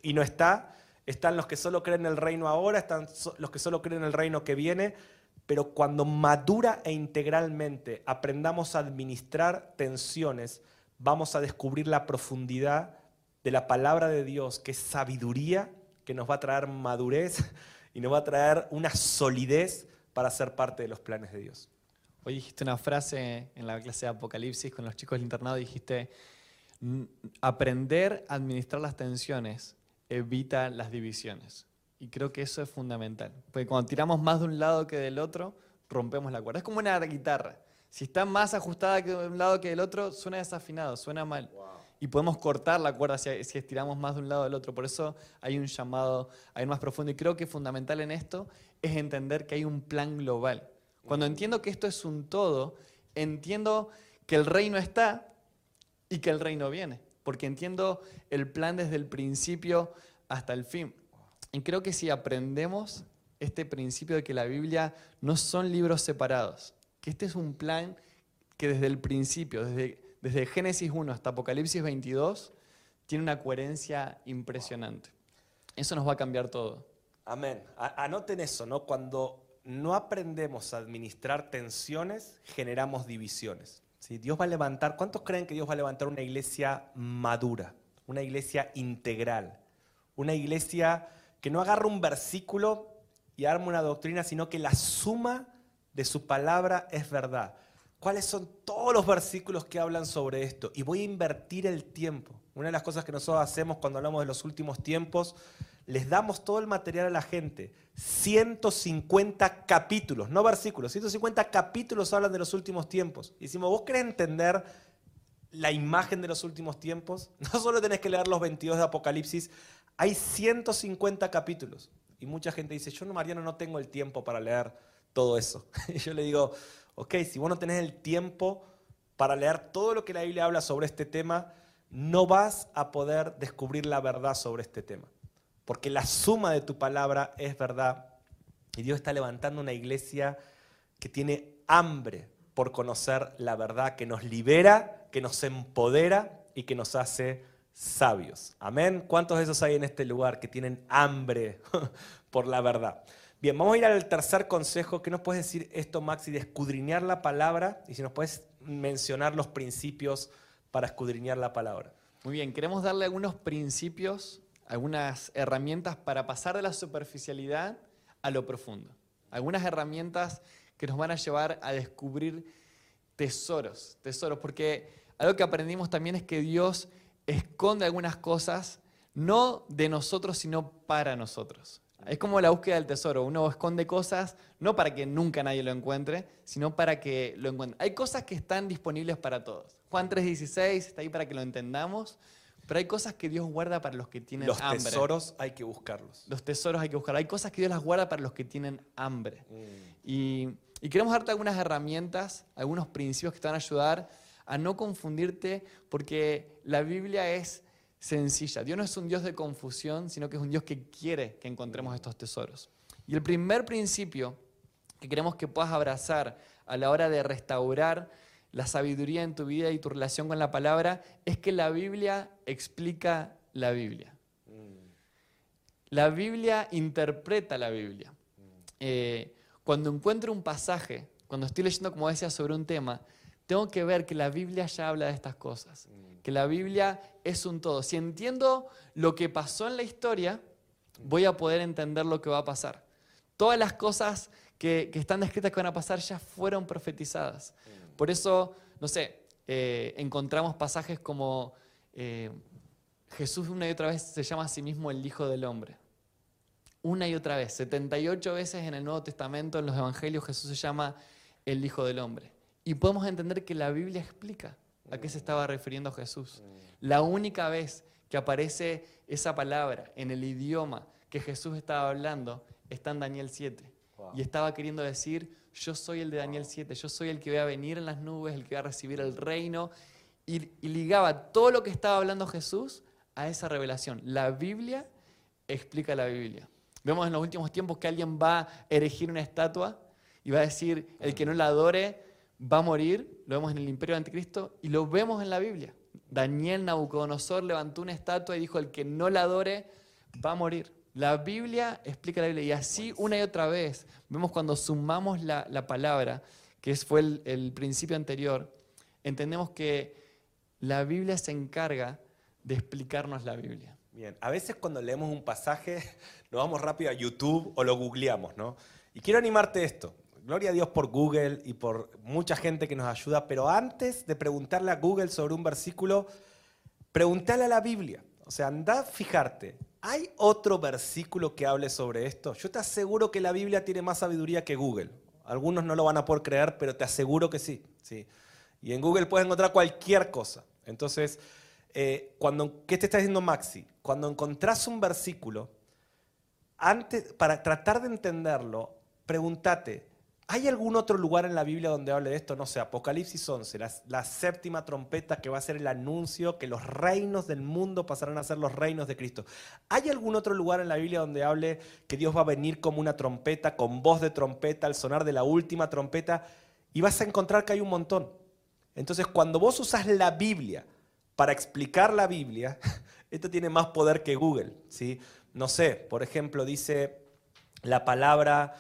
y no está. Están los que solo creen en el reino ahora. Están los que solo creen en el reino que viene pero cuando madura e integralmente aprendamos a administrar tensiones, vamos a descubrir la profundidad de la palabra de Dios, que es sabiduría, que nos va a traer madurez y nos va a traer una solidez para ser parte de los planes de Dios. Hoy dijiste una frase en la clase de Apocalipsis con los chicos del internado, dijiste, aprender a administrar las tensiones evita las divisiones. Y creo que eso es fundamental. Porque cuando tiramos más de un lado que del otro, rompemos la cuerda. Es como una guitarra. Si está más ajustada que de un lado que del otro, suena desafinado, suena mal. Y podemos cortar la cuerda si, si estiramos más de un lado del otro. Por eso hay un llamado a ir más profundo. Y creo que fundamental en esto es entender que hay un plan global. Cuando entiendo que esto es un todo, entiendo que el reino está y que el reino viene. Porque entiendo el plan desde el principio hasta el fin. Y creo que si aprendemos este principio de que la Biblia no son libros separados, que este es un plan que desde el principio, desde, desde Génesis 1 hasta Apocalipsis 22, tiene una coherencia impresionante. Eso nos va a cambiar todo. Amén. Anoten eso, ¿no? Cuando no aprendemos a administrar tensiones, generamos divisiones. ¿sí? Dios va a levantar, ¿cuántos creen que Dios va a levantar una iglesia madura, una iglesia integral, una iglesia que no agarra un versículo y arma una doctrina, sino que la suma de su palabra es verdad. ¿Cuáles son todos los versículos que hablan sobre esto? Y voy a invertir el tiempo. Una de las cosas que nosotros hacemos cuando hablamos de los últimos tiempos, les damos todo el material a la gente. 150 capítulos, no versículos, 150 capítulos hablan de los últimos tiempos. Y decimos, ¿vos querés entender la imagen de los últimos tiempos? No solo tenés que leer los 22 de Apocalipsis, hay 150 capítulos. Y mucha gente dice, yo no, Mariano, no tengo el tiempo para leer todo eso. Y yo le digo, ok, si vos no tenés el tiempo para leer todo lo que la Biblia habla sobre este tema, no vas a poder descubrir la verdad sobre este tema. Porque la suma de tu palabra es verdad. Y Dios está levantando una iglesia que tiene hambre por conocer la verdad, que nos libera, que nos empodera y que nos hace sabios. Amén. ¿Cuántos de esos hay en este lugar que tienen hambre por la verdad? Bien, vamos a ir al tercer consejo. ¿Qué nos puedes decir esto, Maxi, de escudriñar la palabra? Y si nos puedes mencionar los principios para escudriñar la palabra. Muy bien, queremos darle algunos principios, algunas herramientas para pasar de la superficialidad a lo profundo. Algunas herramientas que nos van a llevar a descubrir tesoros, tesoros, porque algo que aprendimos también es que Dios esconde algunas cosas, no de nosotros, sino para nosotros. Es como la búsqueda del tesoro. Uno esconde cosas no para que nunca nadie lo encuentre, sino para que lo encuentre. Hay cosas que están disponibles para todos. Juan 3:16 está ahí para que lo entendamos, pero hay cosas que Dios guarda para los que tienen Los hambre. tesoros hay que buscarlos. Los tesoros hay que buscar. Hay cosas que Dios las guarda para los que tienen hambre. Y, y queremos darte algunas herramientas, algunos principios que te van a ayudar a no confundirte, porque la Biblia es sencilla. Dios no es un Dios de confusión, sino que es un Dios que quiere que encontremos estos tesoros. Y el primer principio que queremos que puedas abrazar a la hora de restaurar la sabiduría en tu vida y tu relación con la palabra es que la Biblia explica la Biblia. La Biblia interpreta la Biblia. Eh, cuando encuentro un pasaje, cuando estoy leyendo, como decía, sobre un tema, tengo que ver que la Biblia ya habla de estas cosas, que la Biblia es un todo. Si entiendo lo que pasó en la historia, voy a poder entender lo que va a pasar. Todas las cosas que, están descritas que van a pasar ya fueron profetizadas. Por eso, no sé, eh, encontramos pasajes como eh, Jesús una y otra vez se llama a sí mismo el Hijo del Hombre. Una y otra vez, 78 veces en el Nuevo Testamento, en los Evangelios, Jesús se llama el Hijo del Hombre. Y podemos entender que la Biblia explica a qué se estaba refiriendo Jesús. La única vez que aparece esa palabra en el idioma que Jesús estaba hablando está en Daniel 7. Y estaba queriendo decir, yo soy el de Daniel 7, yo soy el que voy a venir en las nubes, el que va a recibir el reino. Y, y ligaba todo lo que estaba hablando Jesús a esa revelación. La Biblia explica la Biblia. Vemos en los últimos tiempos que alguien va a erigir una estatua y va a decir, el que no la adore va a morir. Lo vemos en el imperio del anticristo y lo vemos en la Biblia. Daniel Nabucodonosor levantó una estatua y dijo, el que no la adore va a morir. La Biblia explica la Biblia y así una y otra vez vemos cuando sumamos la, la palabra, que fue el, el principio anterior, entendemos que la Biblia se encarga de explicarnos la Biblia. Bien, a veces cuando leemos un pasaje nos vamos rápido a YouTube o lo googleamos, ¿no? Y quiero animarte a esto. Gloria a Dios por Google y por mucha gente que nos ayuda, pero antes de preguntarle a Google sobre un versículo, pregúntale a la Biblia. O sea, anda a fijarte. ¿Hay otro versículo que hable sobre esto? Yo te aseguro que la Biblia tiene más sabiduría que Google. Algunos no lo van a poder creer, pero te aseguro que sí. sí. Y en Google puedes encontrar cualquier cosa. Entonces, eh, cuando, ¿qué te está diciendo Maxi? Cuando encontrás un versículo, antes, para tratar de entenderlo, pregúntate, ¿hay algún otro lugar en la Biblia donde hable de esto? No sé, Apocalipsis 11, la, la séptima trompeta que va a ser el anuncio que los reinos del mundo pasarán a ser los reinos de Cristo. ¿Hay algún otro lugar en la Biblia donde hable que Dios va a venir como una trompeta, con voz de trompeta, al sonar de la última trompeta? Y vas a encontrar que hay un montón. Entonces, cuando vos usas la Biblia para explicar la Biblia, esto tiene más poder que Google. ¿sí? No sé, por ejemplo, dice la palabra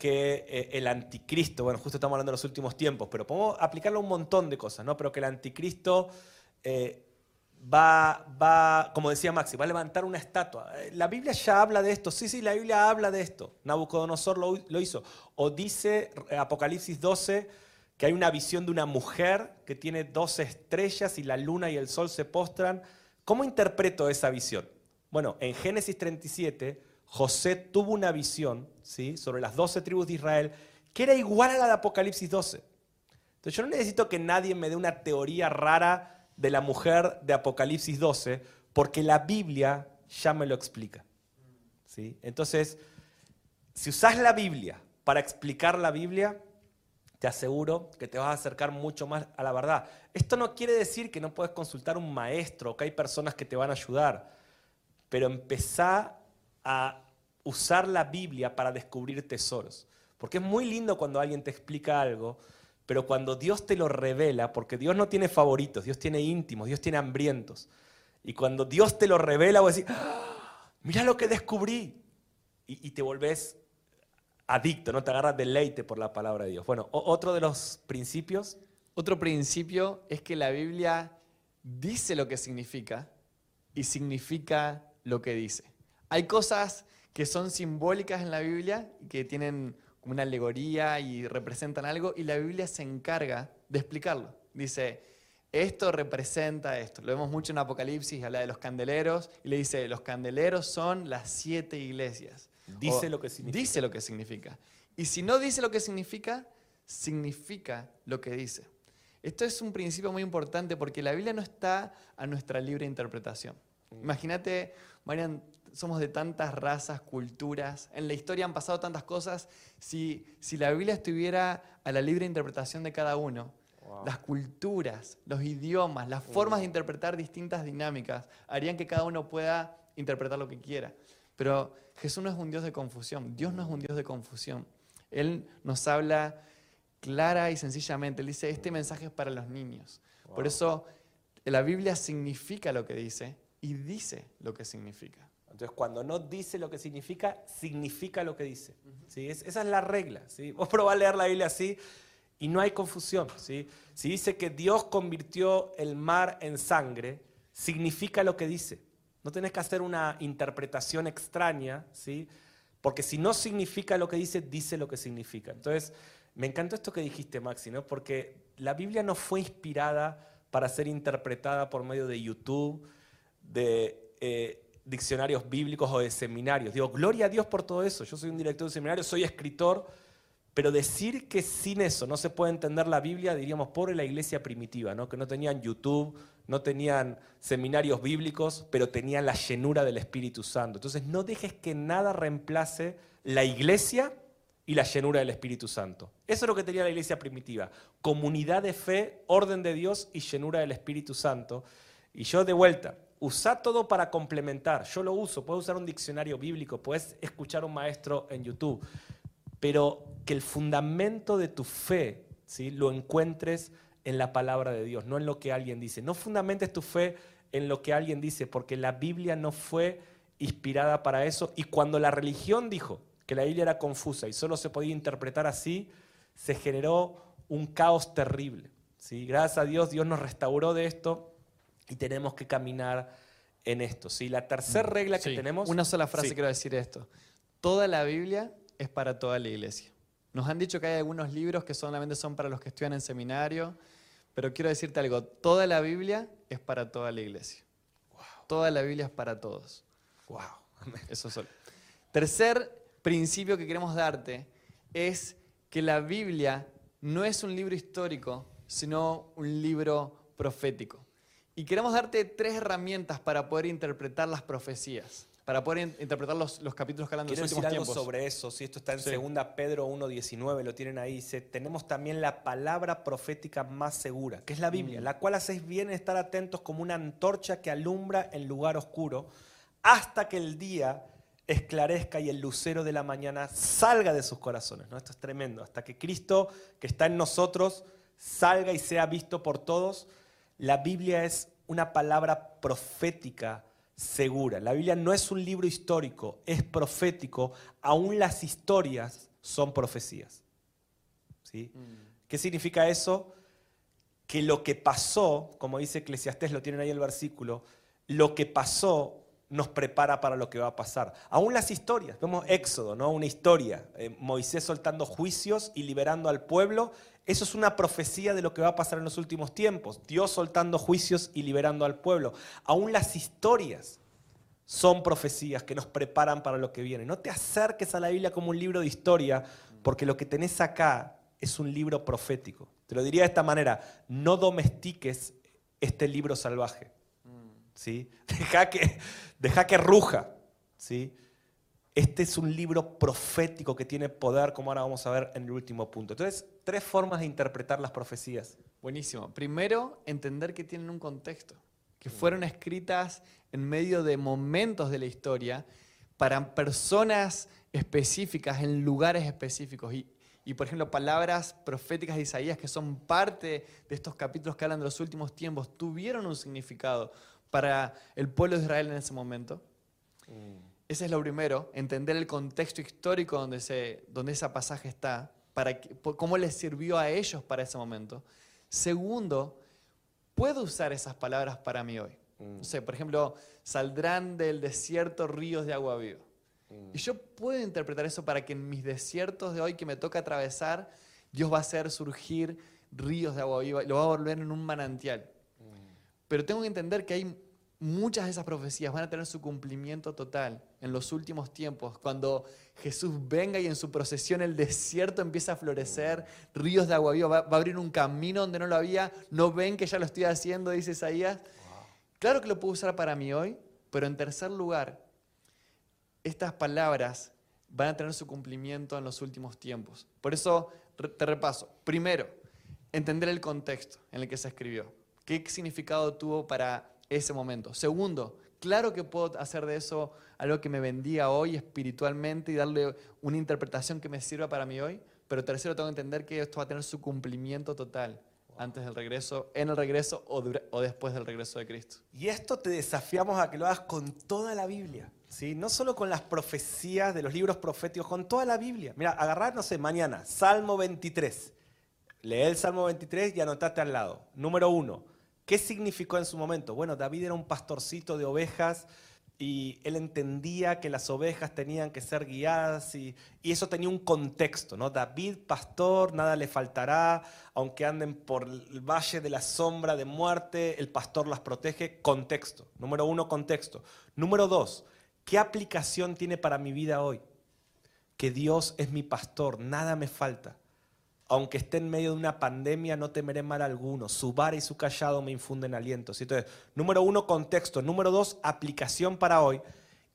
que eh, el anticristo, bueno, justo estamos hablando de los últimos tiempos, pero podemos aplicarlo a un montón de cosas, ¿no? Pero que el anticristo eh, va, va, como decía Maxi, va a levantar una estatua. Eh, La Biblia ya habla de esto, sí, sí, la Biblia habla de esto. Nabucodonosor lo, lo hizo. O dice Apocalipsis 12 que hay una visión de una mujer que tiene dos estrellas y la luna y el sol se postran. ¿Cómo interpreto esa visión? Bueno, en Génesis 37, José tuvo una visión ¿sí? sobre las 12 tribus de Israel que era igual a la de Apocalipsis 12. Entonces yo no necesito que nadie me dé una teoría rara de la mujer de Apocalipsis 12, porque la Biblia ya me lo explica. ¿sí? Entonces, si usas la Biblia para explicar la Biblia, te aseguro que te vas a acercar mucho más a la verdad. Esto no quiere decir que no puedes consultar un maestro, que hay personas que te van a ayudar, pero empezá a usar la Biblia para descubrir tesoros. Porque es muy lindo cuando alguien te explica algo, pero cuando Dios te lo revela, porque Dios no tiene favoritos, Dios tiene íntimos, Dios tiene hambrientos. Y cuando Dios te lo revela, vos decís, ¡Ah! mira lo que descubrí. Y, y te volvés adicto, ¿no? Te agarras deleite por la palabra de Dios. Bueno, otro de los principios, Otro principio es que la Biblia dice lo que significa y significa lo que dice. Hay cosas que son simbólicas en la Biblia, que tienen como una alegoría y representan algo, y la Biblia se encarga de explicarlo. Dice, esto representa esto. Lo vemos mucho en Apocalipsis, habla de los candeleros, y le dice, los candeleros son las siete iglesias. Dice O lo que significa. Dice lo que significa. Y si no dice lo que significa, significa lo que dice. Esto es un principio muy importante porque la Biblia no está a nuestra libre interpretación. Imagínate, Marian, somos de tantas razas, culturas, en la historia han pasado tantas cosas. Si, si la Biblia estuviera a la libre interpretación de cada uno, Wow. las culturas, los idiomas, las formas de interpretar distintas dinámicas harían que cada uno pueda interpretar lo que quiera. Pero Jesús no es un Dios de confusión, Dios no es un Dios de confusión. Él nos habla clara y sencillamente, Él dice, este mensaje es para los niños. Por eso la Biblia significa lo que dice y dice lo que significa. Entonces, cuando no dice lo que significa, significa lo que dice. ¿sí? Es- esa es la regla. ¿sí? Vos probás leer la Biblia así y no hay confusión. ¿sí? Si dice que Dios convirtió el mar en sangre, significa lo que dice. No tenés que hacer una interpretación extraña, ¿sí? porque si no significa lo que dice, dice lo que significa. Entonces, me encantó esto que dijiste, Maxi, porque la Biblia no fue inspirada para ser interpretada por medio de YouTube, de eh, diccionarios bíblicos o de seminarios. Digo, gloria a Dios por todo eso. Yo soy un director de seminario, soy escritor, pero decir que sin eso no se puede entender la Biblia, diríamos, pobre la iglesia primitiva, ¿no? que no tenían YouTube, no tenían seminarios bíblicos, pero tenían la llenura del Espíritu Santo. Entonces no dejes que nada reemplace la iglesia y la llenura del Espíritu Santo. Eso es lo que tenía la iglesia primitiva. Comunidad de fe, orden de Dios y llenura del Espíritu Santo. Y yo de vuelta, usa todo para complementar. Yo lo uso, puedes usar un diccionario bíblico, puedes escuchar a un maestro en YouTube, pero que el fundamento de tu fe ¿sí? lo encuentres en la palabra de Dios, no en lo que alguien dice. No fundamentes tu fe en lo que alguien dice, porque la Biblia no fue inspirada para eso. Y cuando la religión dijo que la Biblia era confusa y solo se podía interpretar así, se generó un caos terrible. ¿sí? Gracias a Dios, Dios nos restauró de esto y tenemos que caminar en esto. ¿sí? La tercera regla que Sí, tenemos... Una sola frase Sí. quiero decir esto. Toda la Biblia es para toda la iglesia. Nos han dicho que hay algunos libros que solamente son para los que estudian en seminario, pero quiero decirte algo, toda la Biblia es para toda la iglesia. Toda la Biblia es para todos. Wow. Eso solo. Tercer principio que queremos darte es que la Biblia no es un libro histórico, sino un libro profético. Y queremos darte tres herramientas para poder interpretar las profecías, para poder in- interpretar los, los capítulos que hablan de los decir últimos algo tiempos. sobre eso, si esto está en Sí. 2 Pedro 1.19, lo tienen ahí, dice, tenemos también la palabra profética más segura, que es la Biblia, Mm. la cual hacéis bien en estar atentos como una antorcha que alumbra en lugar oscuro, hasta que el día esclarezca y el lucero de la mañana salga de sus corazones. ¿no? Esto es tremendo, hasta que Cristo, que está en nosotros, salga y sea visto por todos. La Biblia es una palabra profética segura. La Biblia no es un libro histórico, es profético. Aún las historias son profecías. ¿Sí? ¿Qué significa eso? Que lo que pasó, como dice Eclesiastés, lo tienen ahí el versículo, lo que pasó nos prepara para lo que va a pasar. Aún las historias, vemos Éxodo, ¿no? Una historia, eh, Moisés soltando juicios y liberando al pueblo, eso es una profecía de lo que va a pasar en los últimos tiempos, Dios soltando juicios y liberando al pueblo. Aún las historias son profecías que nos preparan para lo que viene. No te acerques a la Biblia como un libro de historia, porque lo que tenés acá es un libro profético. Te lo diría de esta manera, no domestiques este libro salvaje. ¿sí? Deja que, deja que ruja. ¿sí? Este es un libro profético que tiene poder, como ahora vamos a ver en el último punto. Entonces, tres formas de interpretar las profecías. Buenísimo. Primero, entender que tienen un contexto, que fueron escritas en medio de momentos de la historia para personas específicas, en lugares específicos. Y, y, por ejemplo, palabras proféticas de Isaías que son parte de estos capítulos que hablan de los últimos tiempos, tuvieron un significado para el pueblo de Israel en ese momento. Ese es lo primero, entender el contexto histórico donde, se, donde ese pasaje está, para que- cómo les sirvió a ellos para ese momento. Segundo, puedo usar esas palabras para mí hoy. No sé, por ejemplo, saldrán del desierto ríos de agua viva. Y yo puedo interpretar eso para que en mis desiertos de hoy que me toca atravesar, Dios va a hacer surgir ríos de agua viva y lo va a volver en un manantial. Pero tengo que entender que hay muchas de esas profecías van a tener su cumplimiento total en los últimos tiempos, cuando Jesús venga y en su procesión el desierto empieza a florecer, ríos de agua viva, va, a abrir un camino donde no lo había, no ven que ya lo estoy haciendo, dice Isaías. Claro que lo puedo usar para mí hoy, pero en tercer lugar, estas palabras van a tener su cumplimiento en los últimos tiempos. Por eso te repaso. Primero, entender el contexto en el que se escribió. ¿Qué significado tuvo para ese momento. Segundo, claro que puedo hacer de eso algo que me bendiga hoy espiritualmente y darle una interpretación que me sirva para mí hoy. Pero tercero, tengo que entender que esto va a tener su cumplimiento total antes del regreso, en el regreso o, o, después del regreso de Cristo. Y esto te desafiamos a que lo hagas con toda la Biblia, ¿sí? No solo con las profecías de los libros proféticos, con toda la Biblia. Mira, agarrar, no sé, mañana, Salmo 23. Lee el Salmo 23 y anotate al lado. Número uno, ¿Qué significó en su momento? Bueno, David era un pastorcito de ovejas y él entendía que las ovejas tenían que ser guiadas y, eso tenía un contexto, ¿no? David, pastor, nada le faltará, aunque anden por el valle de la sombra de muerte, el pastor las protege, contexto. Número uno, contexto. Número dos, ¿qué aplicación tiene para mi vida hoy? Que Dios es mi pastor, nada me falta. Aunque esté en medio de una pandemia, no temeré mal alguno. Su vara y su callado me infunden aliento. Entonces, número uno, contexto. Número dos, aplicación para hoy.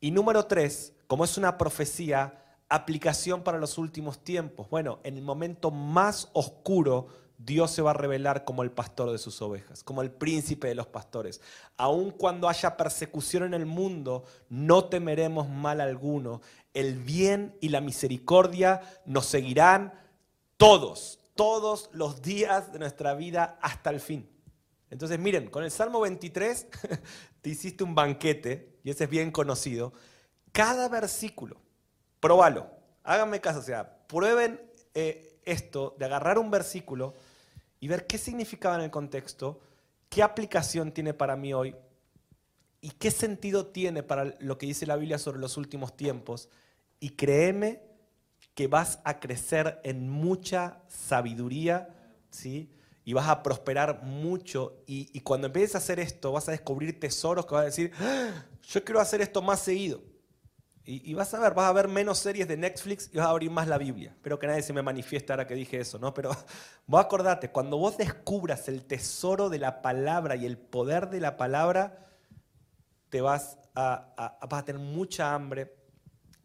Y número tres, como es una profecía, aplicación para los últimos tiempos. Bueno, en el momento más oscuro, Dios se va a revelar como el pastor de sus ovejas, como el príncipe de los pastores. Aun cuando haya persecución en el mundo, no temeremos mal alguno. El bien y la misericordia nos seguirán todos, todos los días de nuestra vida hasta el fin. Entonces, miren, con el Salmo 23 te hiciste un banquete, y ese es bien conocido. Cada versículo, probalo, háganme caso, o sea, prueben eh, esto de agarrar un versículo y ver qué significaba en el contexto, qué aplicación tiene para mí hoy y qué sentido tiene para lo que dice la Biblia sobre los últimos tiempos. Y créeme que vas a crecer en mucha sabiduría, ¿sí? Y vas a prosperar mucho. Y, cuando empieces a hacer esto, vas a descubrir tesoros que vas a decir, ¡Ah! yo quiero hacer esto más seguido. Y, vas a ver, vas a ver menos series de Netflix y vas a abrir más la Biblia. Espero que nadie se me manifieste ahora que dije eso, ¿no? Pero vos acordate, cuando vos descubras el tesoro de la palabra y el poder de la palabra, te vas a, vas a tener mucha hambre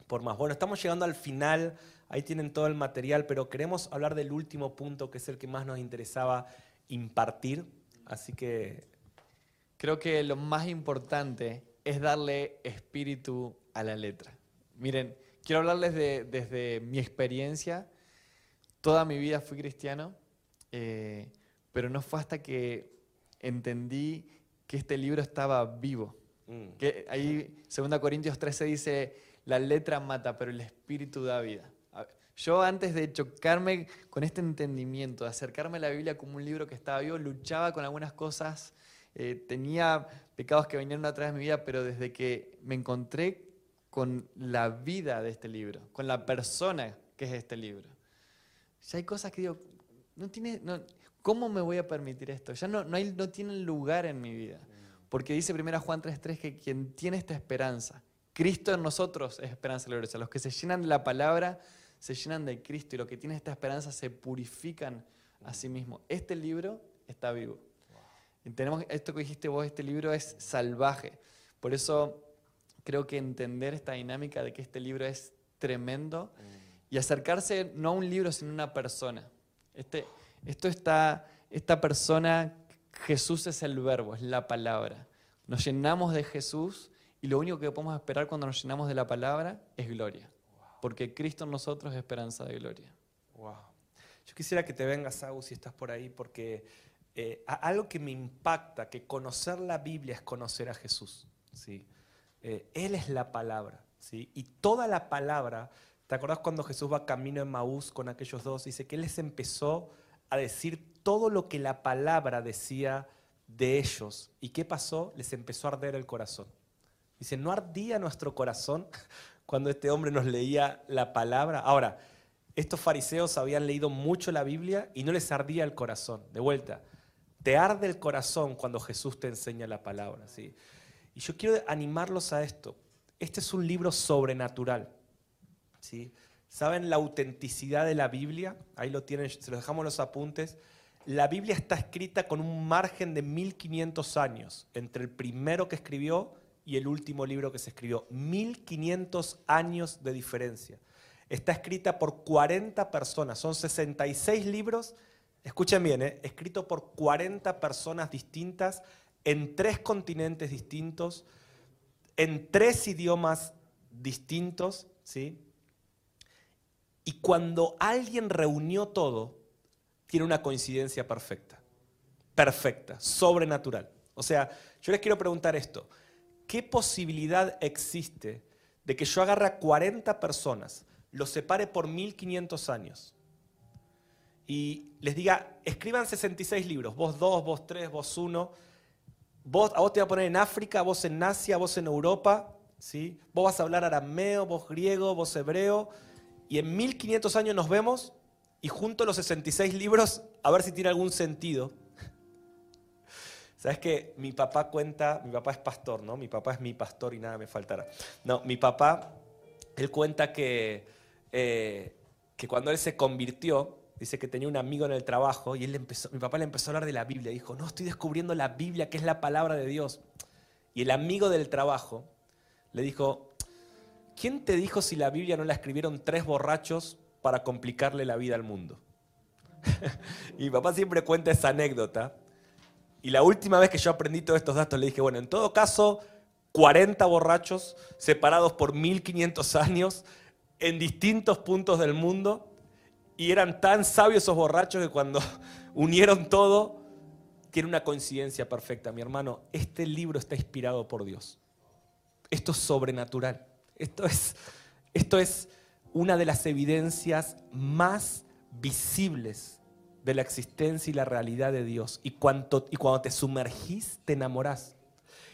por más. Bueno, estamos llegando al final Ahí tienen todo el material, pero queremos hablar del último punto que es el que más nos interesaba impartir. Así que... Creo que lo más importante es darle espíritu a la letra. Miren, quiero hablarles de, desde mi experiencia. Toda mi vida fui cristiano, eh, pero no fue hasta que entendí que este libro estaba vivo. Mm. Que ahí, 2 Corintios 13 dice, la letra mata, pero el espíritu da vida. Yo antes de chocarme con este entendimiento, de acercarme a la Biblia como un libro que estaba vivo, luchaba con algunas cosas, eh, tenía pecados que venían a través de mi vida, pero desde que me encontré con la vida de este libro, con la persona que es este libro, ya hay cosas que digo, no tiene, ¿cómo me voy a permitir esto? Ya no, no, hay, no tienen lugar en mi vida. Porque dice 1 Juan 3.3 que quien tiene esta esperanza, Cristo en nosotros es esperanza gloriosa. Los que se llenan de la palabra se llenan de Cristo y los que tienen esta esperanza se purifican a sí mismos. Este libro está vivo. tenemos esto que dijiste vos, este libro es salvaje. Por eso creo que entender esta dinámica de que este libro es tremendo y acercarse no a un libro, sino a una persona. Este, esto está, esta persona, Jesús es el verbo, es la palabra. Nos llenamos de Jesús y lo único que podemos esperar cuando nos llenamos de la palabra es gloria porque Cristo en nosotros es esperanza de gloria. Wow. Yo quisiera que te vengas, Agus, si estás por ahí, porque eh, algo que me impacta, que conocer la Biblia es conocer a Jesús. ¿sí? Eh, él es la palabra. ¿sí? Y toda la palabra, ¿te acordás cuando Jesús va camino en Maús con aquellos dos? Dice que Él les empezó a decir todo lo que la palabra decía de ellos. ¿Y qué pasó? Les empezó a arder el corazón. Dice, ¿no ardía nuestro corazón cuando este hombre nos leía la palabra. Ahora, estos fariseos habían leído mucho la Biblia y no les ardía el corazón. De vuelta, te arde el corazón cuando Jesús te enseña la palabra. ¿sí? Y yo quiero animarlos a esto. Este es un libro sobrenatural. ¿sí? ¿Saben la autenticidad de la Biblia? Ahí lo tienen, se los dejamos los apuntes. La Biblia está escrita con un margen de 1500 años entre el primero que escribió y el último libro que se escribió. 1500 años de diferencia. Está escrita por 40 personas, son 66 libros, escuchen bien, ¿eh? escrito por 40 personas distintas en tres continentes distintos, en tres idiomas distintos, ¿sí? Y cuando alguien reunió todo, tiene una coincidencia perfecta, perfecta, sobrenatural. O sea, yo les quiero preguntar esto, ¿qué posibilidad existe de que yo agarre a 40 personas, los separe por 1500 años y les diga, escriban 66 libros, vos dos, vos tres, vos uno, vos, a vos te voy a poner en África, vos en Asia, vos en Europa, ¿sí? vos vas a hablar arameo, vos griego, vos hebreo, y en 1500 años nos vemos y junto los 66 libros a ver si tiene algún sentido. ¿Sabes que mi papá cuenta, mi papá es pastor, ¿no? Mi papá es mi pastor y nada me faltará. No, mi papá, él cuenta que, eh, que cuando él se convirtió, dice que tenía un amigo en el trabajo y él empezó, mi papá le empezó a hablar de la Biblia. Dijo, no, estoy descubriendo la Biblia, que es la palabra de Dios. Y el amigo del trabajo le dijo, ¿quién te dijo si la Biblia no la escribieron tres borrachos para complicarle la vida al mundo? y mi papá siempre cuenta esa anécdota. Y la última vez que yo aprendí todos estos datos le dije, bueno, en todo caso, 40 borrachos separados por 1500 años en distintos puntos del mundo y eran tan sabios esos borrachos que cuando unieron todo, tiene una coincidencia perfecta. Mi hermano, este libro está inspirado por Dios. Esto es sobrenatural. Esto es, esto es una de las evidencias más visibles de la existencia y la realidad de Dios. Y, cuando, y cuando te sumergís, te enamorás.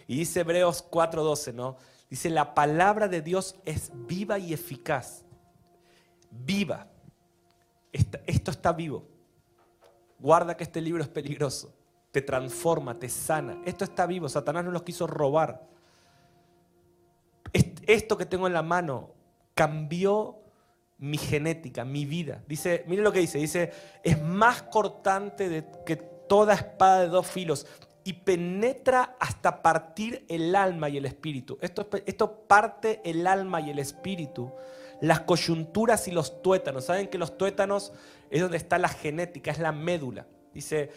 Y dice Hebreos 4:12, ¿no? Dice, la palabra de Dios es viva y eficaz. Viva. Esto está vivo. Guarda que este libro es peligroso. Te transforma, te sana. Esto está vivo. Satanás no los quiso robar. Esto que tengo en la mano cambió mi genética, mi vida. Dice, mire lo que dice, dice, es más cortante que toda espada de dos filos y penetra hasta partir el alma y el espíritu. Esto, esto parte el alma y el espíritu. Las coyunturas y los tuétanos. Saben que los tuétanos es donde está la genética, es la médula. Dice,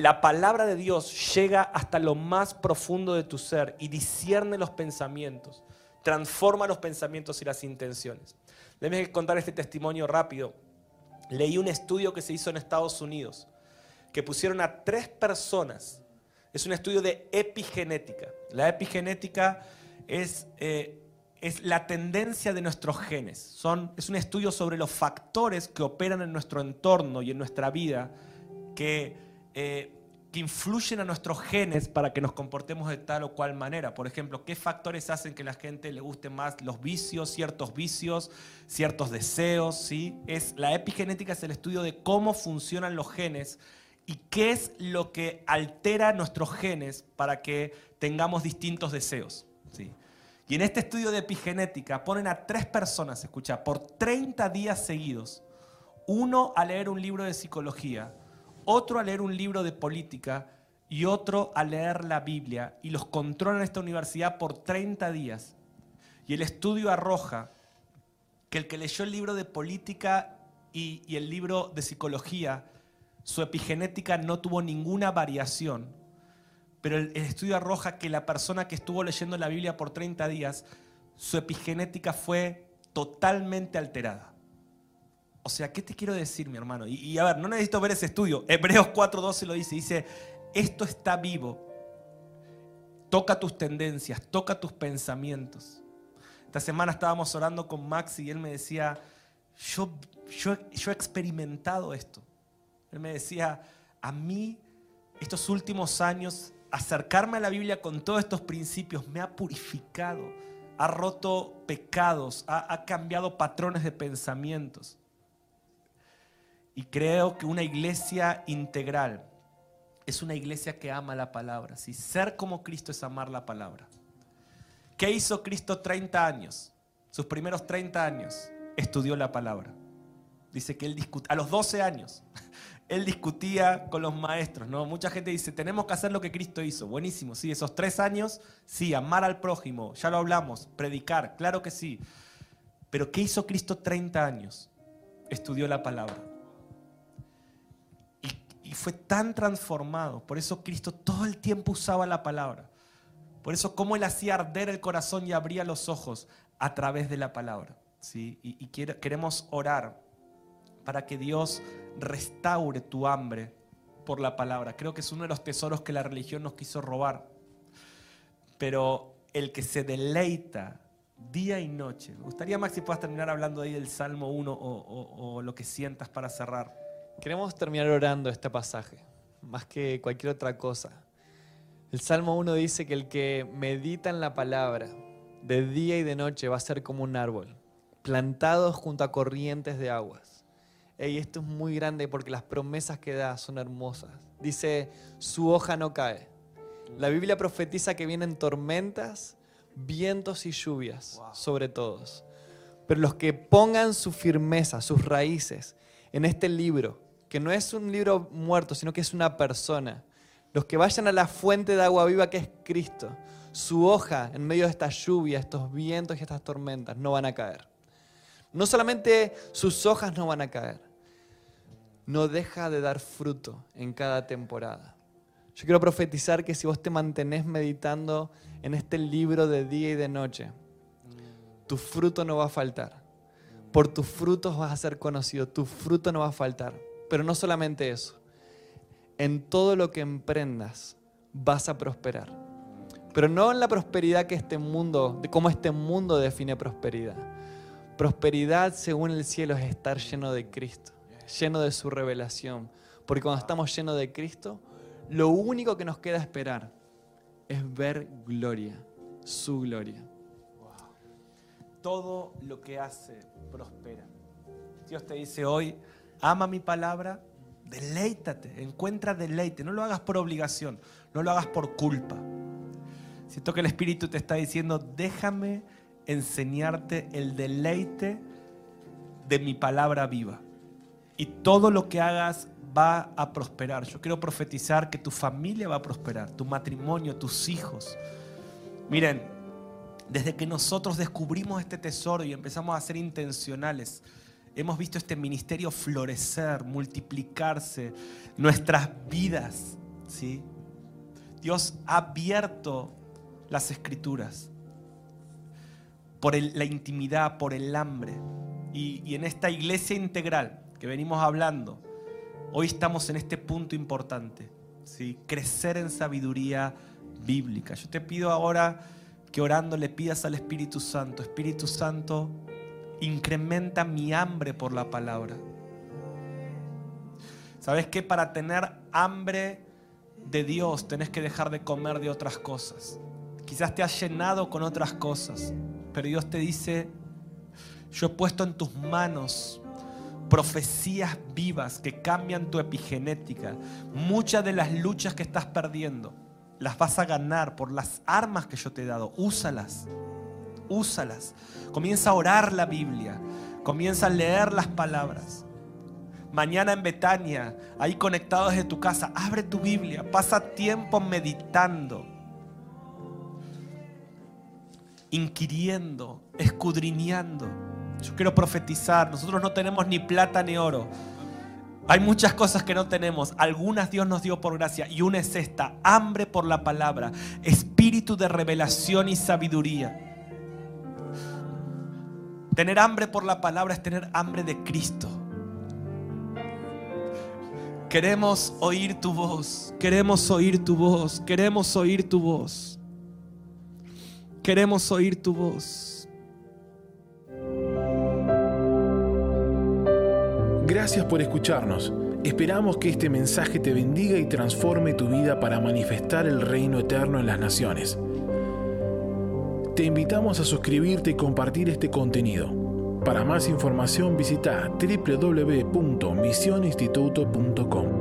la palabra de Dios llega hasta lo más profundo de tu ser y discierne los pensamientos, transforma los pensamientos y las intenciones. Déjenme contar este testimonio rápido. Leí un estudio que se hizo en Estados Unidos, que pusieron a tres personas es un estudio de epigenética. La epigenética es, eh, es la tendencia de nuestros genes. Son, es un estudio sobre los factores que operan en nuestro entorno y en nuestra vida que, eh, que influyen a nuestros genes para que nos comportemos de tal o cual manera. Por ejemplo, ¿qué factores hacen que la gente le guste más los vicios, ciertos vicios, ciertos deseos? ¿sí? Es, la epigenética es el estudio de cómo funcionan los genes y qué es lo que altera nuestros genes para que tengamos distintos deseos. ¿sí? Y en este estudio de epigenética ponen a tres personas, escucha, por 30 días seguidos, uno a leer un libro de psicología, otro a leer un libro de política y otro a leer la Biblia, y los controlan en esta universidad por 30 días. Y el estudio arroja que el que leyó el libro de política y, el libro de psicología, su epigenética no tuvo ninguna variación, pero el, estudio arroja que la persona que estuvo leyendo la Biblia por 30 días, su epigenética fue totalmente alterada. O sea, ¿qué te quiero decir, mi hermano? Y, y a ver, no necesito ver ese estudio. Hebreos 4.12 lo dice. Dice, esto está vivo. Toca tus tendencias, toca tus pensamientos. Esta semana estábamos orando con Max y él me decía, yo, yo, yo he experimentado esto. Él me decía, a mí estos últimos años, acercarme a la Biblia con todos estos principios me ha purificado, ha roto pecados, ha, cambiado patrones de pensamientos. Y creo que una iglesia integral es una iglesia que ama la palabra. Ser como Cristo es amar la palabra. ¿Qué hizo Cristo 30 años? Sus primeros 30 años estudió la palabra. Dice que él discutía, a los 12 años, él discutía con los maestros, ¿no? Mucha gente dice, tenemos que hacer lo que Cristo hizo. Buenísimo, sí, esos tres años, sí, amar al prójimo, ya lo hablamos, predicar, claro que sí. Pero ¿qué hizo Cristo 30 años? Estudió la palabra. Y, fue tan transformado, por eso Cristo todo el tiempo usaba la palabra. Por eso cómo él hacía arder el corazón y abría los ojos a través de la palabra. ¿sí? Y, queremos orar para que Dios restaure tu hambre por la palabra. Creo que es uno de los tesoros que la religión nos quiso robar. Pero el que se deleita día y noche. Me gustaría, Max, si puedas terminar hablando ahí del Salmo 1 o, o, o lo que sientas para cerrar. Queremos terminar orando este pasaje, más que cualquier otra cosa. El Salmo 1 dice que el que medita en la palabra de día y de noche va a ser como un árbol, plantado junto a corrientes de aguas. Y esto es muy grande porque las promesas que da son hermosas. Dice, su hoja no cae. La Biblia profetiza que vienen tormentas, vientos y lluvias wow. sobre todos. Pero los que pongan su firmeza, sus raíces en este libro, que no es un libro muerto, sino que es una persona, los que vayan a la fuente de agua viva que es Cristo, su hoja en medio de esta lluvia, estos vientos y estas tormentas no van a caer. No solamente sus hojas no van a caer, no deja de dar fruto en cada temporada. Yo quiero profetizar que si vos te mantenés meditando en este libro de día y de noche, tu fruto no va a faltar. Por tus frutos vas a ser conocido, tu fruto no va a faltar. Pero no solamente eso, en todo lo que emprendas vas a prosperar. Pero no en la prosperidad que este mundo, de este mundo define prosperidad. Prosperidad según el cielo es estar lleno de Cristo, lleno de su revelación. Porque cuando estamos llenos de Cristo, lo único que nos queda esperar es ver gloria, su gloria. Todo lo que hace prospera. Dios te dice hoy, ama mi palabra, deleítate, encuentra deleite. No lo hagas por obligación, no lo hagas por culpa. Siento que el Espíritu te está diciendo, déjame enseñarte el deleite de mi palabra viva. Y todo lo que hagas va a prosperar. Yo quiero profetizar que tu familia va a prosperar, tu matrimonio, tus hijos. Miren, desde que nosotros descubrimos este tesoro y empezamos a ser intencionales, hemos visto este ministerio florecer, multiplicarse, nuestras vidas, ¿sí? Dios ha abierto las escrituras por la intimidad, por el hambre. Y, y en esta iglesia integral que venimos hablando, Hoy estamos en este punto importante, ¿sí? crecer en sabiduría bíblica. Yo te pido ahora que orando le pidas al Espíritu Santo, Espíritu Santo, incrementa mi hambre por la palabra. ¿Sabes qué? Para tener hambre de Dios tenés que dejar de comer de otras cosas. Quizás te has llenado con otras cosas, pero Dios te dice, yo he puesto en tus manos profecías vivas que cambian tu epigenética. Muchas de las luchas que estás perdiendo las vas a ganar por las armas que yo te he dado. Úsalas, úsalas. Comienza a orar la Biblia, comienza a leer las palabras. Mañana en Betania, ahí conectado desde tu casa, abre tu Biblia, pasa tiempo meditando, inquiriendo, escudriñando. Yo quiero profetizar, nosotros no tenemos ni plata ni oro. Hay muchas cosas que no tenemos, algunas Dios nos dio por gracia y una es esta, hambre por la palabra, espíritu de revelación y sabiduría. Tener hambre por la palabra es tener hambre de Cristo. Queremos oír tu voz, queremos oír tu voz, queremos oír tu voz. Queremos oír tu voz. Gracias por escucharnos. Esperamos que este mensaje te bendiga y transforme tu vida para manifestar el reino eterno en las naciones. Te invitamos a suscribirte y compartir este contenido. Para más información visita www.misioninstituto.com.